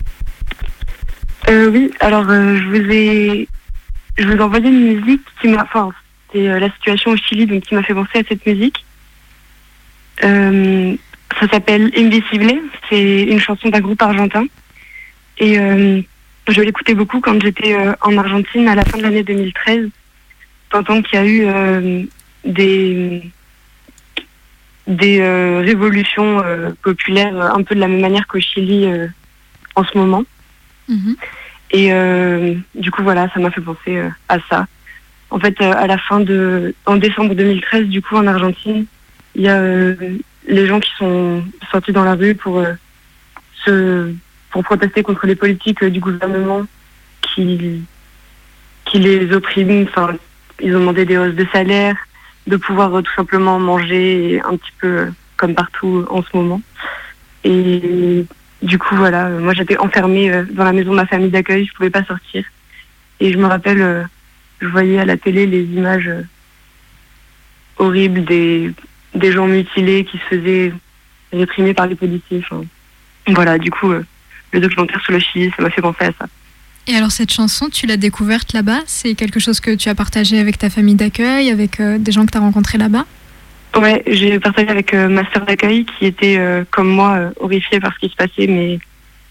Euh, oui, alors euh, je vous ai, je vous ai envoyé une musique qui m'a, enfin, c'est euh, la situation au Chili, donc qui m'a fait penser à cette musique. Euh, ça s'appelle Invisible, c'est une chanson d'un groupe argentin. Et je l'écoutais beaucoup quand j'étais en Argentine à la fin de l'année 2013, pendant qu'il y a eu des des euh, révolutions euh, populaires euh, un peu de la même manière qu'au Chili en ce moment. Et euh, du coup, voilà, ça m'a fait penser à ça. En fait, à la fin de, en décembre 2013, du coup, en Argentine, il y a les gens qui sont sortis dans la rue pour se, pour protester contre les politiques du gouvernement qui, qui les oppriment. Enfin, ils ont demandé des hausses de salaire, de pouvoir euh, tout simplement manger un petit peu euh, comme partout en ce moment. Et du coup, voilà, euh, moi j'étais enfermée euh, dans la maison de ma famille d'accueil, je pouvais pas sortir. Et je me rappelle, euh, je voyais à la télé les images euh, horribles des, des gens mutilés qui se faisaient réprimer par les policiers. Voilà, du coup, euh, le documentaire sur le Chili, ça m'a fait penser à ça. Et alors cette chanson, tu l'as découverte là-bas? C'est quelque chose que tu as partagé avec ta famille d'accueil, avec euh, des gens que tu as rencontrés là-bas? Ouais, j'ai partagé avec euh, ma sœur d'accueil qui était euh, comme moi euh, horrifiée par ce qui se passait, mais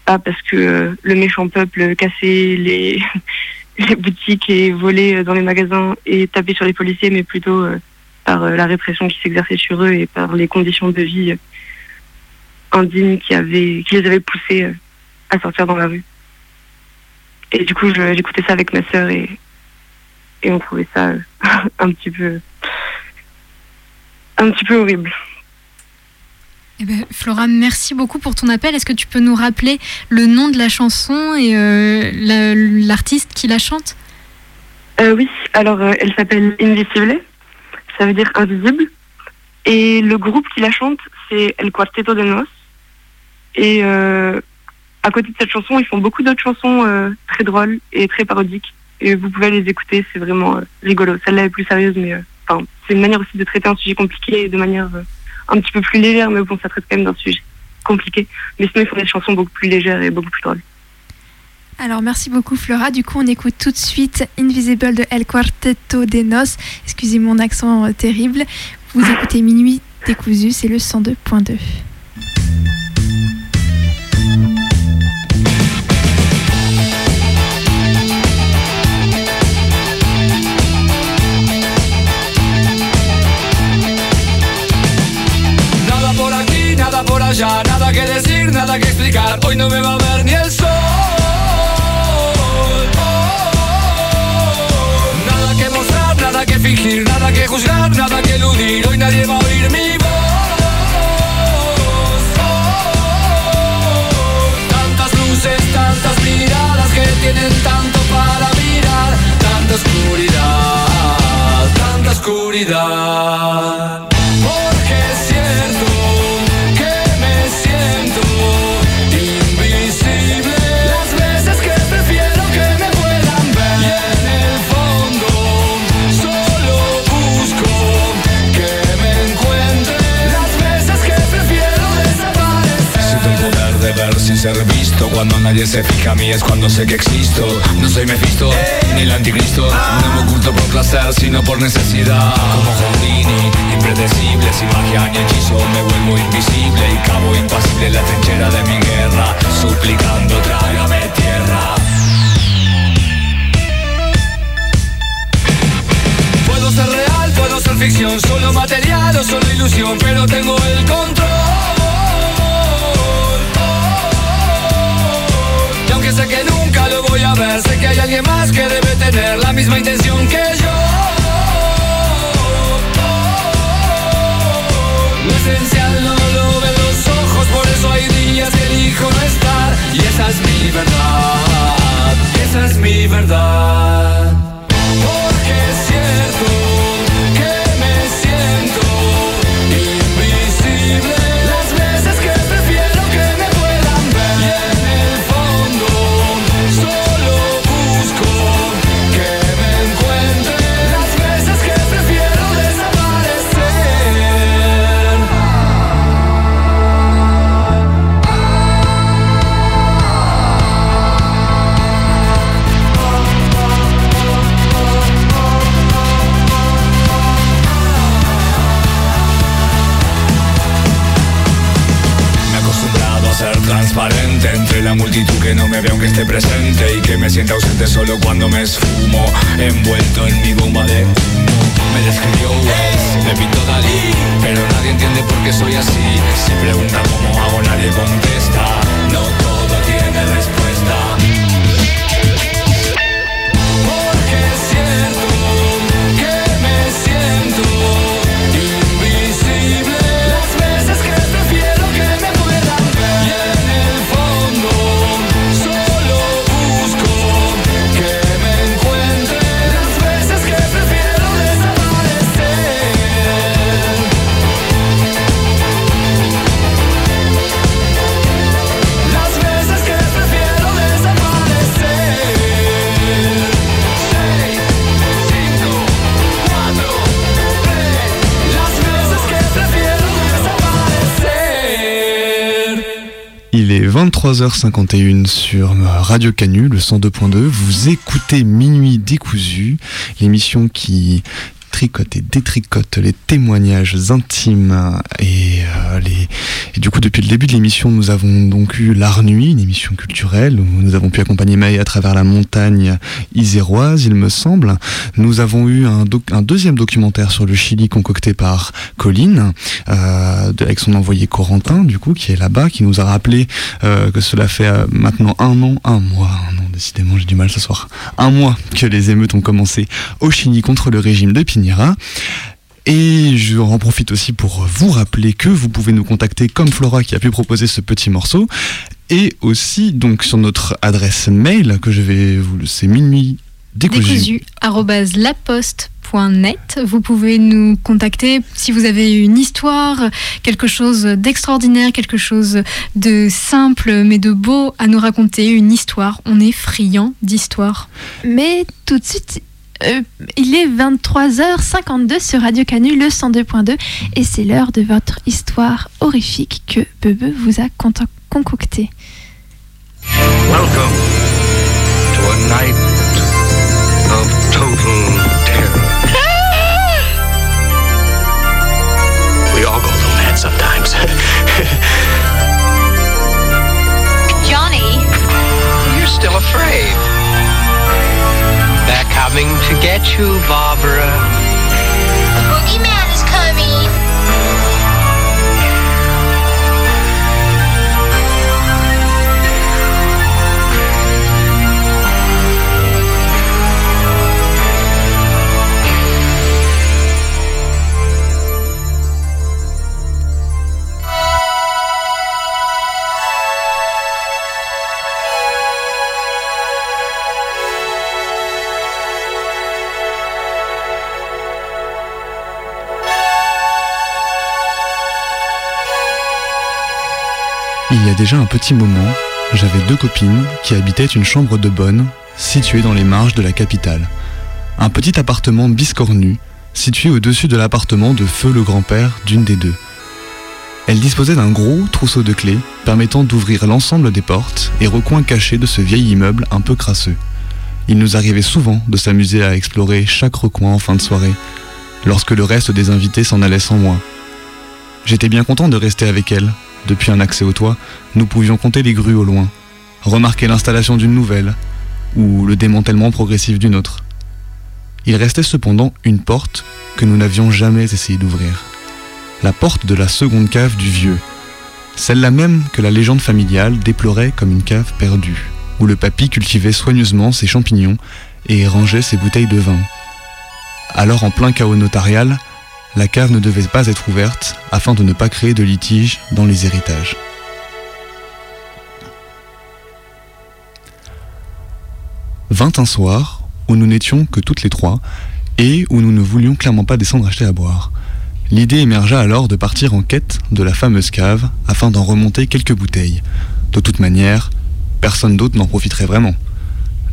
pas parce que le méchant peuple cassait les, *laughs* les boutiques et volait dans les magasins et tapait sur les policiers, mais plutôt par la répression qui s'exerçait sur eux et par les conditions de vie indignes qui, avaient, qui les avaient poussés à sortir dans la rue. Et du coup, j'écoutais ça avec ma sœur et, et on trouvait ça euh, *laughs* un petit peu un petit peu horrible. Eh ben, Flora, merci beaucoup pour ton appel. Est-ce que tu peux nous rappeler le nom de la chanson et euh, la- l'artiste qui la chante? Euh, oui, alors euh, elle s'appelle Invisible, ça veut dire invisible. Et le groupe qui la chante, c'est El Cuarteto de Nos. Et à côté de cette chanson, ils font beaucoup d'autres chansons euh, très drôles et très parodiques. Et vous pouvez les écouter, c'est vraiment euh, rigolo. Celle-là est plus sérieuse, mais euh, c'est une manière aussi de traiter un sujet compliqué de manière un petit peu plus légère, mais bon, ça traite quand même d'un sujet compliqué. Mais sinon, ils font des chansons beaucoup plus légères et beaucoup plus drôles. Alors merci beaucoup Flora. Du coup on écoute tout de suite Invisible de El Quarteto de Nos. Excusez mon accent terrible. Vous écoutez Minuit décousu, c'est le 102.2. nada allá, nada que decir, nada que explicar. Hoy no me va a ver ni el sol. Nada fingir, nada que juzgar, nada que eludir. Hoy nadie va a oír mi voz. Tantas luces, tantas miradas que tienen tanto para mirar. Tanta oscuridad, tanta oscuridad. Ser visto. Cuando nadie se fija a mí es cuando sé que existo. No soy Mephisto, ni el anticristo. No me oculto por placer, sino por necesidad. Como Houdini, impredecible Sin magia ni hechizo. Me vuelvo invisible Y cabo impasible la trinchera de mi guerra Suplicando trágame tierra. Puedo ser real, puedo ser ficción, solo material o solo ilusión, pero tengo el control. Alguien más que debe tener la misma intención que yo. Lo esencial no lo ven los ojos, por eso hay días que elijo no estar. Y esa es mi verdad, esa es mi verdad. Solo cuando me esfumo Envuelto en mi bomba de humo. Me describió Wells, me pintó Dalí Pero nadie entiende por qué soy así. Si pregunta cómo hago nadie contesta. No 23h51 sur Radio Canu, le 102.2. Vous écoutez Minuit décousu, l'émission qui tricote et détricote les témoignages intimes et, euh, les... et du coup depuis le début de l'émission nous avons donc eu l'Art Nuit, une émission culturelle où nous avons pu accompagner Maï à travers la montagne iséroise il me semble. Nous avons eu un, un deuxième documentaire sur le Chili concocté par Colline euh, avec son envoyé Corentin du coup qui est là-bas qui nous a rappelé euh, que cela fait maintenant un an, un mois, un an décidément j'ai du mal ce soir, un mois que les émeutes ont commencé au Chili contre le régime de Et je en profite aussi pour vous rappeler que vous pouvez nous contacter comme Flora qui a pu proposer ce petit morceau et aussi donc sur notre adresse mail que je vais vous c'est minuit décousu. laposte.net. Vous pouvez nous contacter si vous avez une histoire, quelque chose d'extraordinaire, quelque chose de simple mais de beau à nous raconter, une histoire. On est friand d'histoire. Mais tout de suite, euh, il est 23h52 sur Radio Canu, le 102.2, et c'est l'heure de votre histoire horrifique que Bebe vous a con- concoctée. Welcome to a night of total terror. we all go a little mad sometimes. *laughs* Johnny, You're still afraid. Coming to get you, Barbara. Déjà un petit moment, j'avais deux copines qui habitaient une chambre de bonne située dans les marges de la capitale. Un petit appartement biscornu situé au-dessus de l'appartement de feu le grand-père d'une des deux. Elle disposait d'un gros trousseau de clés permettant d'ouvrir l'ensemble des portes et recoins cachés de ce vieil immeuble un peu crasseux. Il nous arrivait souvent de s'amuser à explorer chaque recoin en fin de soirée, lorsque le reste des invités s'en allait sans moi. J'étais bien content de rester avec elle. Depuis un accès au toit, nous pouvions compter les grues au loin, remarquer l'installation d'une nouvelle, ou le démantèlement progressif d'une autre. Il restait cependant une porte que nous n'avions jamais essayé d'ouvrir. La porte de la seconde cave du vieux. Celle-là même que la légende familiale déplorait comme une cave perdue, où le papy cultivait soigneusement ses champignons et rangeait ses bouteilles de vin. Alors en plein chaos notarial, la cave ne devait pas être ouverte afin de ne pas créer de litige dans les héritages. Vint un soir où nous n'étions que toutes les trois et où nous ne voulions clairement pas descendre acheter à boire. L'idée émergea alors de partir en quête de la fameuse cave afin d'en remonter quelques bouteilles. De toute manière, personne d'autre n'en profiterait vraiment.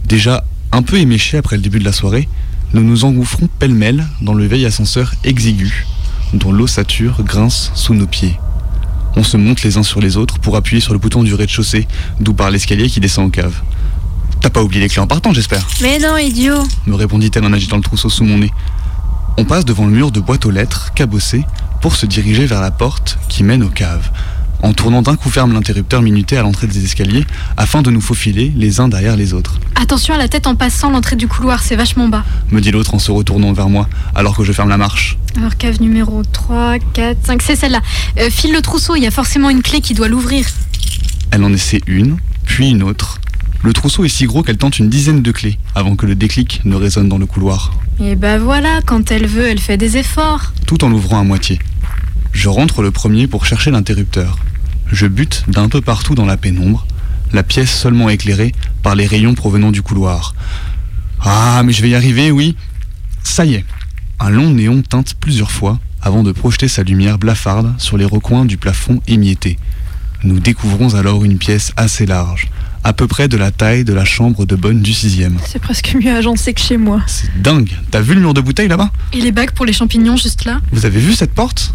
Déjà un peu éméchés après le début de la soirée, nous nous engouffrons pêle-mêle dans le vieil ascenseur exigu, dont l'ossature grince sous nos pieds. On se monte les uns sur les autres pour appuyer sur le bouton du rez-de-chaussée, d'où part l'escalier qui descend en cave. T'as pas oublié les clés en partant, j'espère? Mais non, idiot me répondit-elle en agitant le trousseau sous mon nez. On passe devant le mur de boîte aux lettres, cabossé, pour se diriger vers la porte qui mène aux caves, en tournant d'un coup ferme l'interrupteur minuté à l'entrée des escaliers, afin de nous faufiler les uns derrière les autres, Attention à la tête en passant l'entrée du couloir, c'est vachement bas. me dit l'autre en se retournant vers moi, alors que je ferme la marche. Alors cave numéro 3, 4, 5, c'est celle-là. Euh, file le trousseau, il y a forcément une clé qui doit l'ouvrir. Elle en essaie une, puis une autre. Le trousseau est si gros qu'elle tente une dizaine de clés, avant que le déclic ne résonne dans le couloir. Et bah voilà, quand elle veut, elle fait des efforts. tout en l'ouvrant à moitié. Je rentre le premier pour chercher l'interrupteur. Je bute d'un peu partout dans la pénombre, la pièce seulement éclairée par les rayons provenant du couloir. Ah, mais je vais y arriver, oui. Ça y est. Un long néon teinte plusieurs fois avant de projeter sa lumière blafarde sur les recoins du plafond émietté. Nous découvrons alors une pièce assez large, à peu près de la taille de la chambre de bonne du sixième. C'est presque mieux agencé que chez moi. C'est dingue. T'as vu le mur de bouteilles là-bas? Et les bagues pour les champignons juste là? Vous avez vu cette porte?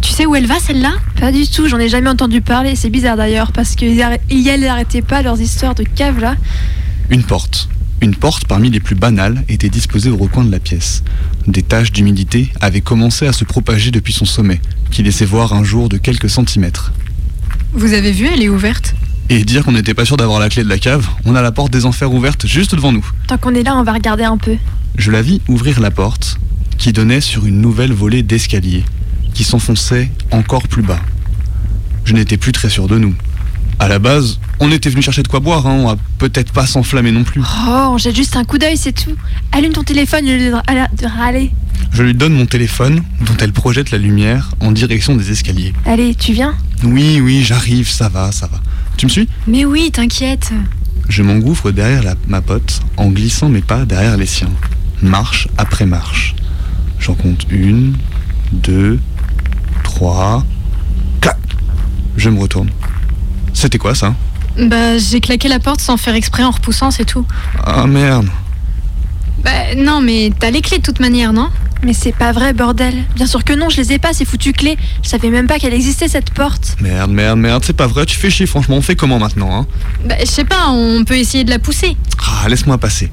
Tu sais où elle va celle-là? Pas du tout, j'en ai jamais entendu parler. C'est bizarre d'ailleurs, parce qu'ils arr- ils n'arrêtaient pas leurs histoires de cave là. Une porte. Une porte parmi les plus banales était disposée au recoin de la pièce. Des taches d'humidité avaient commencé à se propager depuis son sommet, qui laissait voir un jour de quelques centimètres. Vous avez vu, elle est ouverte. Et dire qu'on n'était pas sûr d'avoir la clé de la cave, on a la porte des enfers ouverte juste devant nous. Tant qu'on est là, on va regarder un peu. Je la vis ouvrir la porte, qui donnait sur une nouvelle volée d'escalier, qui s'enfonçait encore plus bas. Je n'étais plus très sûr de nous. À la base, on était venu chercher de quoi boire, hein, on va peut-être pas s'enflammer non plus. Oh, on jette juste un coup d'œil, c'est tout. Allume ton téléphone au lieu de, râler. Je lui donne mon téléphone, dont elle projette la lumière en direction des escaliers. Allez, tu viens? Oui, oui, j'arrive, ça va, ça va. Tu me suis? Mais oui, t'inquiète. Je m'engouffre derrière la- ma pote en glissant mes pas derrière les siens. Marche après marche. J'en compte une, deux, trois. Clac Je me retourne. C'était quoi ça? Bah, j'ai claqué la porte sans faire exprès en repoussant, c'est tout. Ah merde. Bah, non, mais t'as les clés de toute manière, non? Mais c'est pas vrai, bordel. Bien sûr que non, je les ai pas, ces foutues clés. Je savais même pas qu'elle existait cette porte. Merde, merde, merde, c'est pas vrai, tu fais chier, franchement, on fait comment maintenant hein? Bah, je sais pas, on peut essayer de la pousser. Ah, laisse-moi passer.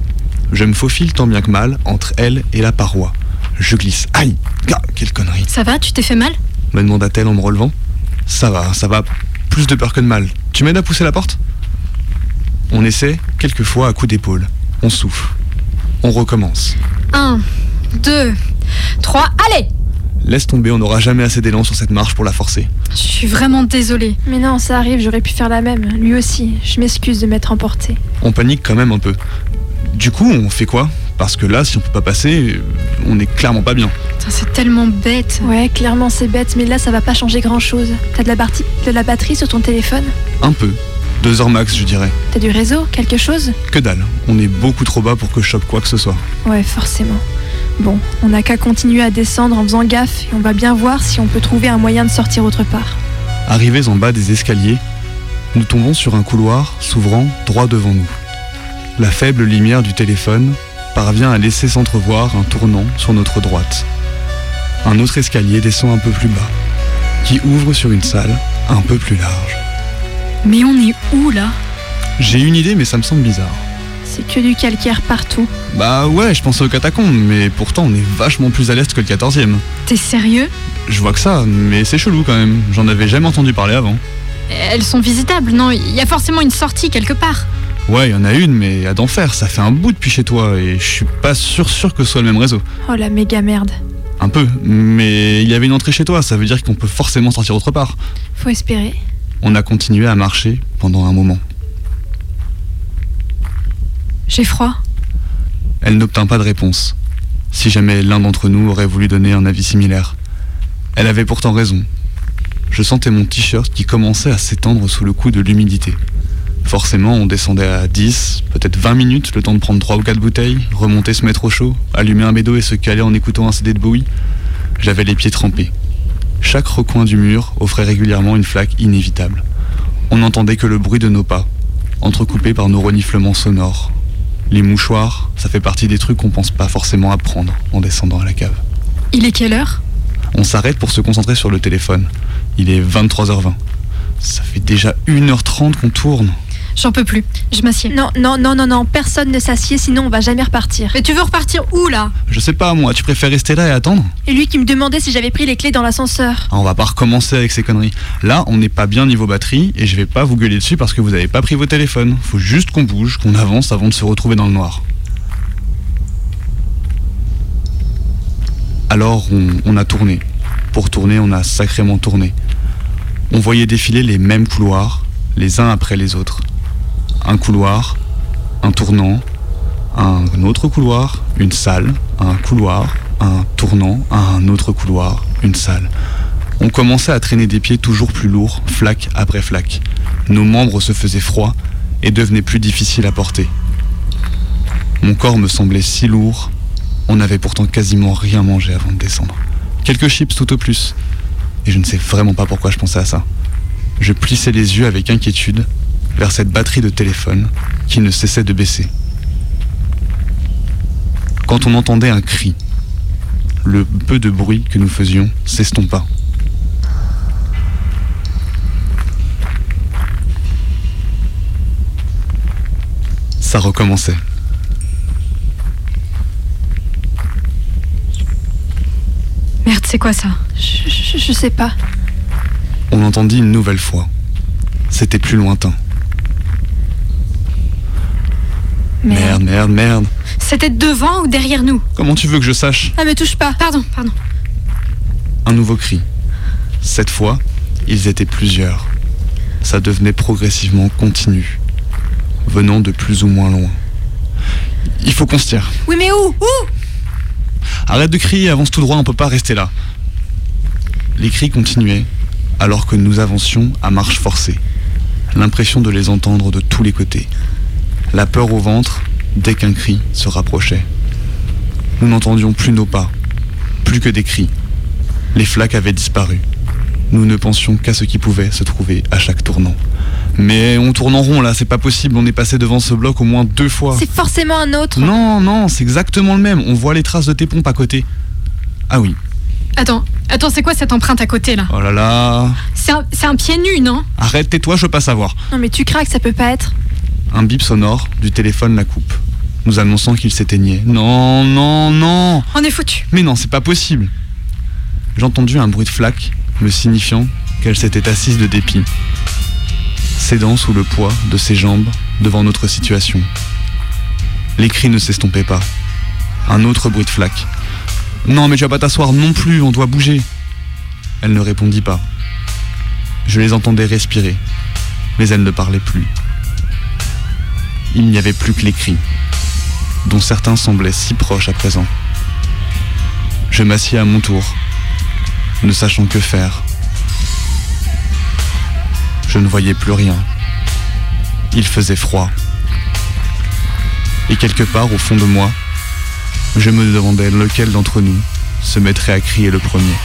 Je me faufile tant bien que mal entre elle et la paroi. Je glisse. Aïe Ah, Quelle connerie Ça va, tu t'es fait mal? Me demanda-t-elle en me relevant. Ça va, ça va. Plus de peur que de mal. Tu m'aides à pousser la porte? On essaie, quelquefois à coups d'épaule. On souffle. On recommence. Un, deux, trois, allez Laisse tomber, on n'aura jamais assez d'élan sur cette marche pour la forcer. Je suis vraiment désolée. Mais non, ça arrive, j'aurais pu faire la même. Lui aussi, je m'excuse de m'être emporté. On panique quand même un peu. Du coup, on fait quoi? Parce que là, si on peut pas passer, on n'est clairement pas bien. Putain, C'est tellement bête. Ouais, clairement c'est bête, mais là ça va pas changer grand chose. T'as de la, partie- de la batterie sur ton téléphone? Un peu. Deux heures max, je dirais. T'as du réseau Quelque chose? Que dalle. On est beaucoup trop bas pour que je chope quoi que ce soit. Ouais, forcément. Bon, on n'a qu'à continuer à descendre en faisant gaffe et on va bien voir si on peut trouver un moyen de sortir autre part. Arrivés en bas des escaliers, Nous tombons sur un couloir s'ouvrant droit devant nous. La faible lumière du téléphone parvient à laisser s'entrevoir un tournant sur notre droite. Un autre escalier descend un peu plus bas, qui ouvre sur une salle un peu plus large. Mais on est où là? J'ai une idée, mais ça me semble bizarre. C'est que du calcaire partout. Bah ouais, je pensais aux catacombes, mais pourtant on est vachement plus à l'est que le 14e. T'es sérieux? Je vois que ça, mais c'est chelou quand même. J'en avais jamais entendu parler avant. Elles sont visitables, non? Il y a forcément une sortie quelque part. Ouais, il y en a une, mais à d'enfer, ça fait un bout depuis chez toi et je suis pas sûr sûr que ce soit le même réseau. Oh la méga merde. Un peu, mais il y avait une entrée chez toi, ça veut dire qu'on peut forcément sortir autre part. Faut espérer. On a continué à marcher pendant un moment. J'ai froid. Elle n'obtint pas de réponse. Si jamais l'un d'entre nous aurait voulu donner un avis similaire. Elle avait pourtant raison. Je sentais mon t-shirt qui commençait à s'étendre sous le coup de l'humidité. Forcément, on descendait à 10, peut-être 20 minutes, le temps de prendre 3 ou 4 bouteilles, remonter, se mettre au chaud, allumer un bédo et se caler en écoutant un CD de Bowie. J'avais les pieds trempés. Chaque recoin du mur offrait régulièrement une flaque inévitable. On n'entendait que le bruit de nos pas, entrecoupé par nos reniflements sonores. Les mouchoirs, ça fait partie des trucs qu'on pense pas forcément à prendre en descendant à la cave. Il est quelle heure? On s'arrête pour se concentrer sur le téléphone. Il est 23h20. Ça fait déjà 1h30 qu'on tourne. J'en peux plus. Je m'assieds. Non, non, non, non, non, personne ne s'assied, sinon on va jamais repartir. Mais tu veux repartir où là? Je sais pas, moi, tu préfères rester là et attendre? Et lui qui me demandait si j'avais pris les clés dans l'ascenseur. Ah, On va pas recommencer avec ces conneries. Là, on n'est pas bien niveau batterie et je vais pas vous gueuler dessus parce que vous avez pas pris vos téléphones. Faut juste qu'on bouge, qu'on avance avant de se retrouver dans le noir. Alors, on, on a tourné. Pour tourner, on a sacrément tourné. On voyait défiler les mêmes couloirs, les uns après les autres. Un couloir, un tournant, un autre couloir, une salle, un couloir, un tournant, un autre couloir, une salle. On commençait à traîner des pieds toujours plus lourds, flaque après flaque. Nos membres se faisaient froid et devenaient plus difficiles à porter. Mon corps me semblait si lourd, on n'avait pourtant quasiment rien mangé avant de descendre. Quelques chips tout au plus. Et je ne sais vraiment pas pourquoi je pensais à ça. Je plissais les yeux avec inquiétude vers cette batterie de téléphone qui ne cessait de baisser. Quand on entendait un cri, le peu de bruit que nous faisions s'estompa. Ça recommençait. Merde, c'est quoi ça? Je, je, je sais pas. On entendit une nouvelle fois. C'était plus lointain. Merde, merde, merde. C'était devant ou derrière nous Comment tu veux que je sache Ah, me touche pas. Pardon, pardon. Un nouveau cri. Cette fois, ils étaient plusieurs. Ça devenait progressivement continu, venant de plus ou moins loin. Il faut qu'on se tire. Oui, mais où? Où? Arrête de crier, avance tout droit, on peut pas rester là. Les cris continuaient, alors que nous avancions à marche forcée. L'impression de les entendre de tous les côtés. La peur au ventre dès qu'un cri se rapprochait. Nous n'entendions plus nos pas, plus que des cris. Les flaques avaient disparu. Nous ne pensions qu'à ce qui pouvait se trouver à chaque tournant. Mais on tourne en rond là, c'est pas possible, on est passé devant ce bloc au moins deux fois. C'est forcément un autre. Non, non, c'est exactement le même. On voit les traces de tes pompes à côté. Ah oui. Attends, attends, c'est quoi cette empreinte à côté là Oh là là. C'est un, c'est un pied nu, non? Arrête, tais-toi, je veux pas savoir. Non, mais tu craques, ça peut pas être. Un bip sonore du téléphone la coupe, nous annonçant qu'il s'éteignait. Non, non, non. On est foutu. Mais non, c'est pas possible. J'ai entendu un bruit de flaque me signifiant qu'elle s'était assise de dépit, cédant sous le poids de ses jambes devant notre situation. Les cris ne s'estompaient pas. Un autre bruit de flaque. Non, mais tu vas pas t'asseoir non plus, on doit bouger. Elle ne répondit pas. Je les entendais respirer, mais elle ne parlait plus. Il n'y avait plus que les cris, dont certains semblaient si proches à présent. Je m'assis à mon tour, ne sachant que faire. Je ne voyais plus rien. Il faisait froid. Et quelque part au fond de moi, je me demandais lequel d'entre nous se mettrait à crier le premier.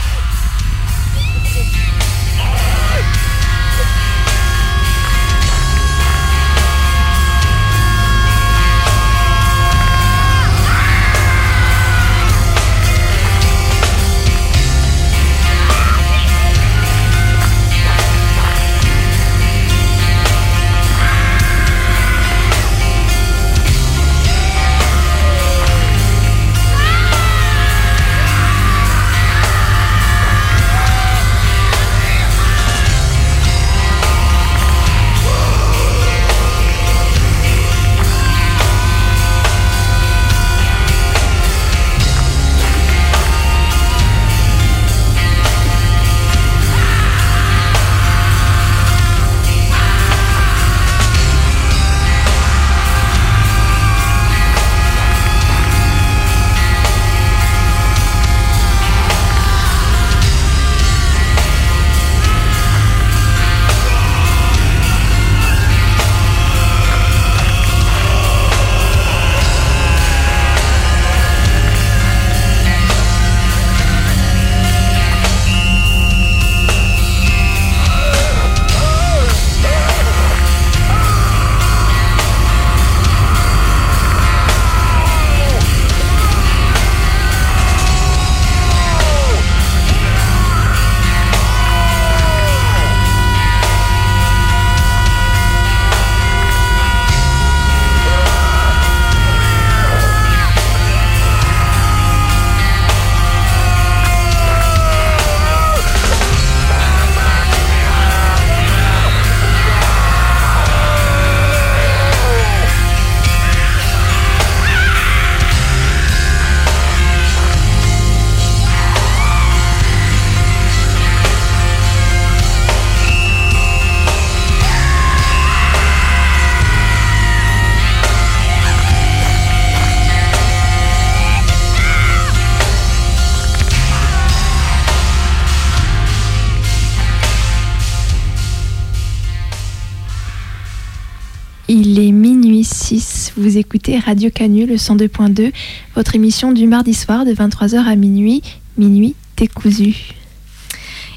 Écoutez Radio Canu, le 102.2, votre émission du mardi soir de 23h à minuit. Minuit décousu.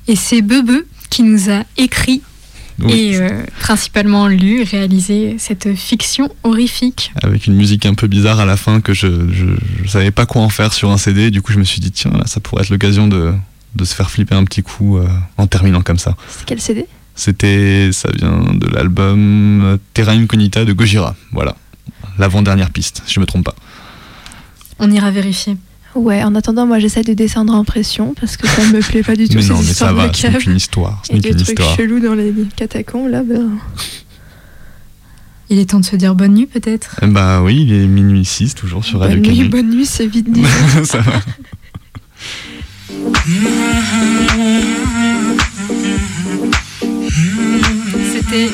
Et c'est Bebe qui nous a écrit Oui. et euh, principalement lu, réalisé cette fiction horrifique. Avec une musique un peu bizarre à la fin que je, je savais pas quoi en faire sur un CD. Du coup, je me suis dit, tiens, là, ça pourrait être l'occasion de, de se faire flipper un petit coup euh, en terminant comme ça. C'est quel CD C'était, ça vient de l'album Terra Incognita de Gojira. Voilà. L'avant-dernière piste, si je me trompe pas. On ira vérifier. Ouais, en attendant, moi j'essaie de descendre en pression parce que ça me plaît pas du *laughs* tout Mais non, mais ça va, de ce n'est caves. qu'une histoire. Ce Et n'est des qu'une trucs histoire. chelous dans les catacombes là, ben. Il est temps de se dire bonne nuit peut-être. Eh Bah oui, il est minuit 6, toujours sur Radio Bonne nuit, bonne nuit, c'est vite dit. *laughs* *laughs* ça va. C'était.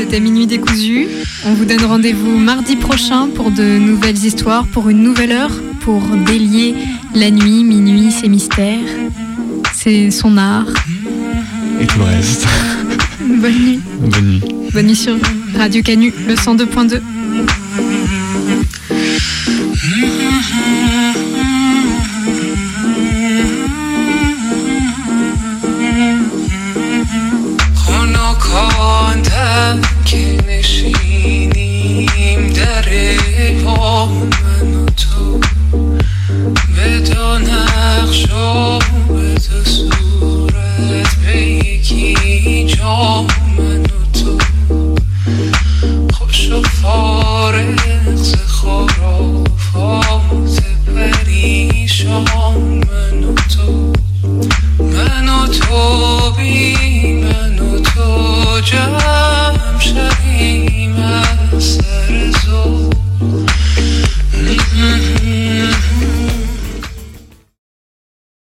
C'était Minuit décousu. On vous donne rendez-vous mardi prochain pour de nouvelles histoires, pour une nouvelle heure, pour délier la nuit, minuit, ses mystères. C'est son art. Et tout le reste. Bonne nuit. Bonne nuit. Bonne nuit sur Radio Canu, le 102.2. که نشینیم در با من و تو. به دو نقش و به دو صورت به یکی جا من و تو. خوش و فارغ ز خرافات پریشان من و تو. من و تو بی من و تو جمع Duša ima srcu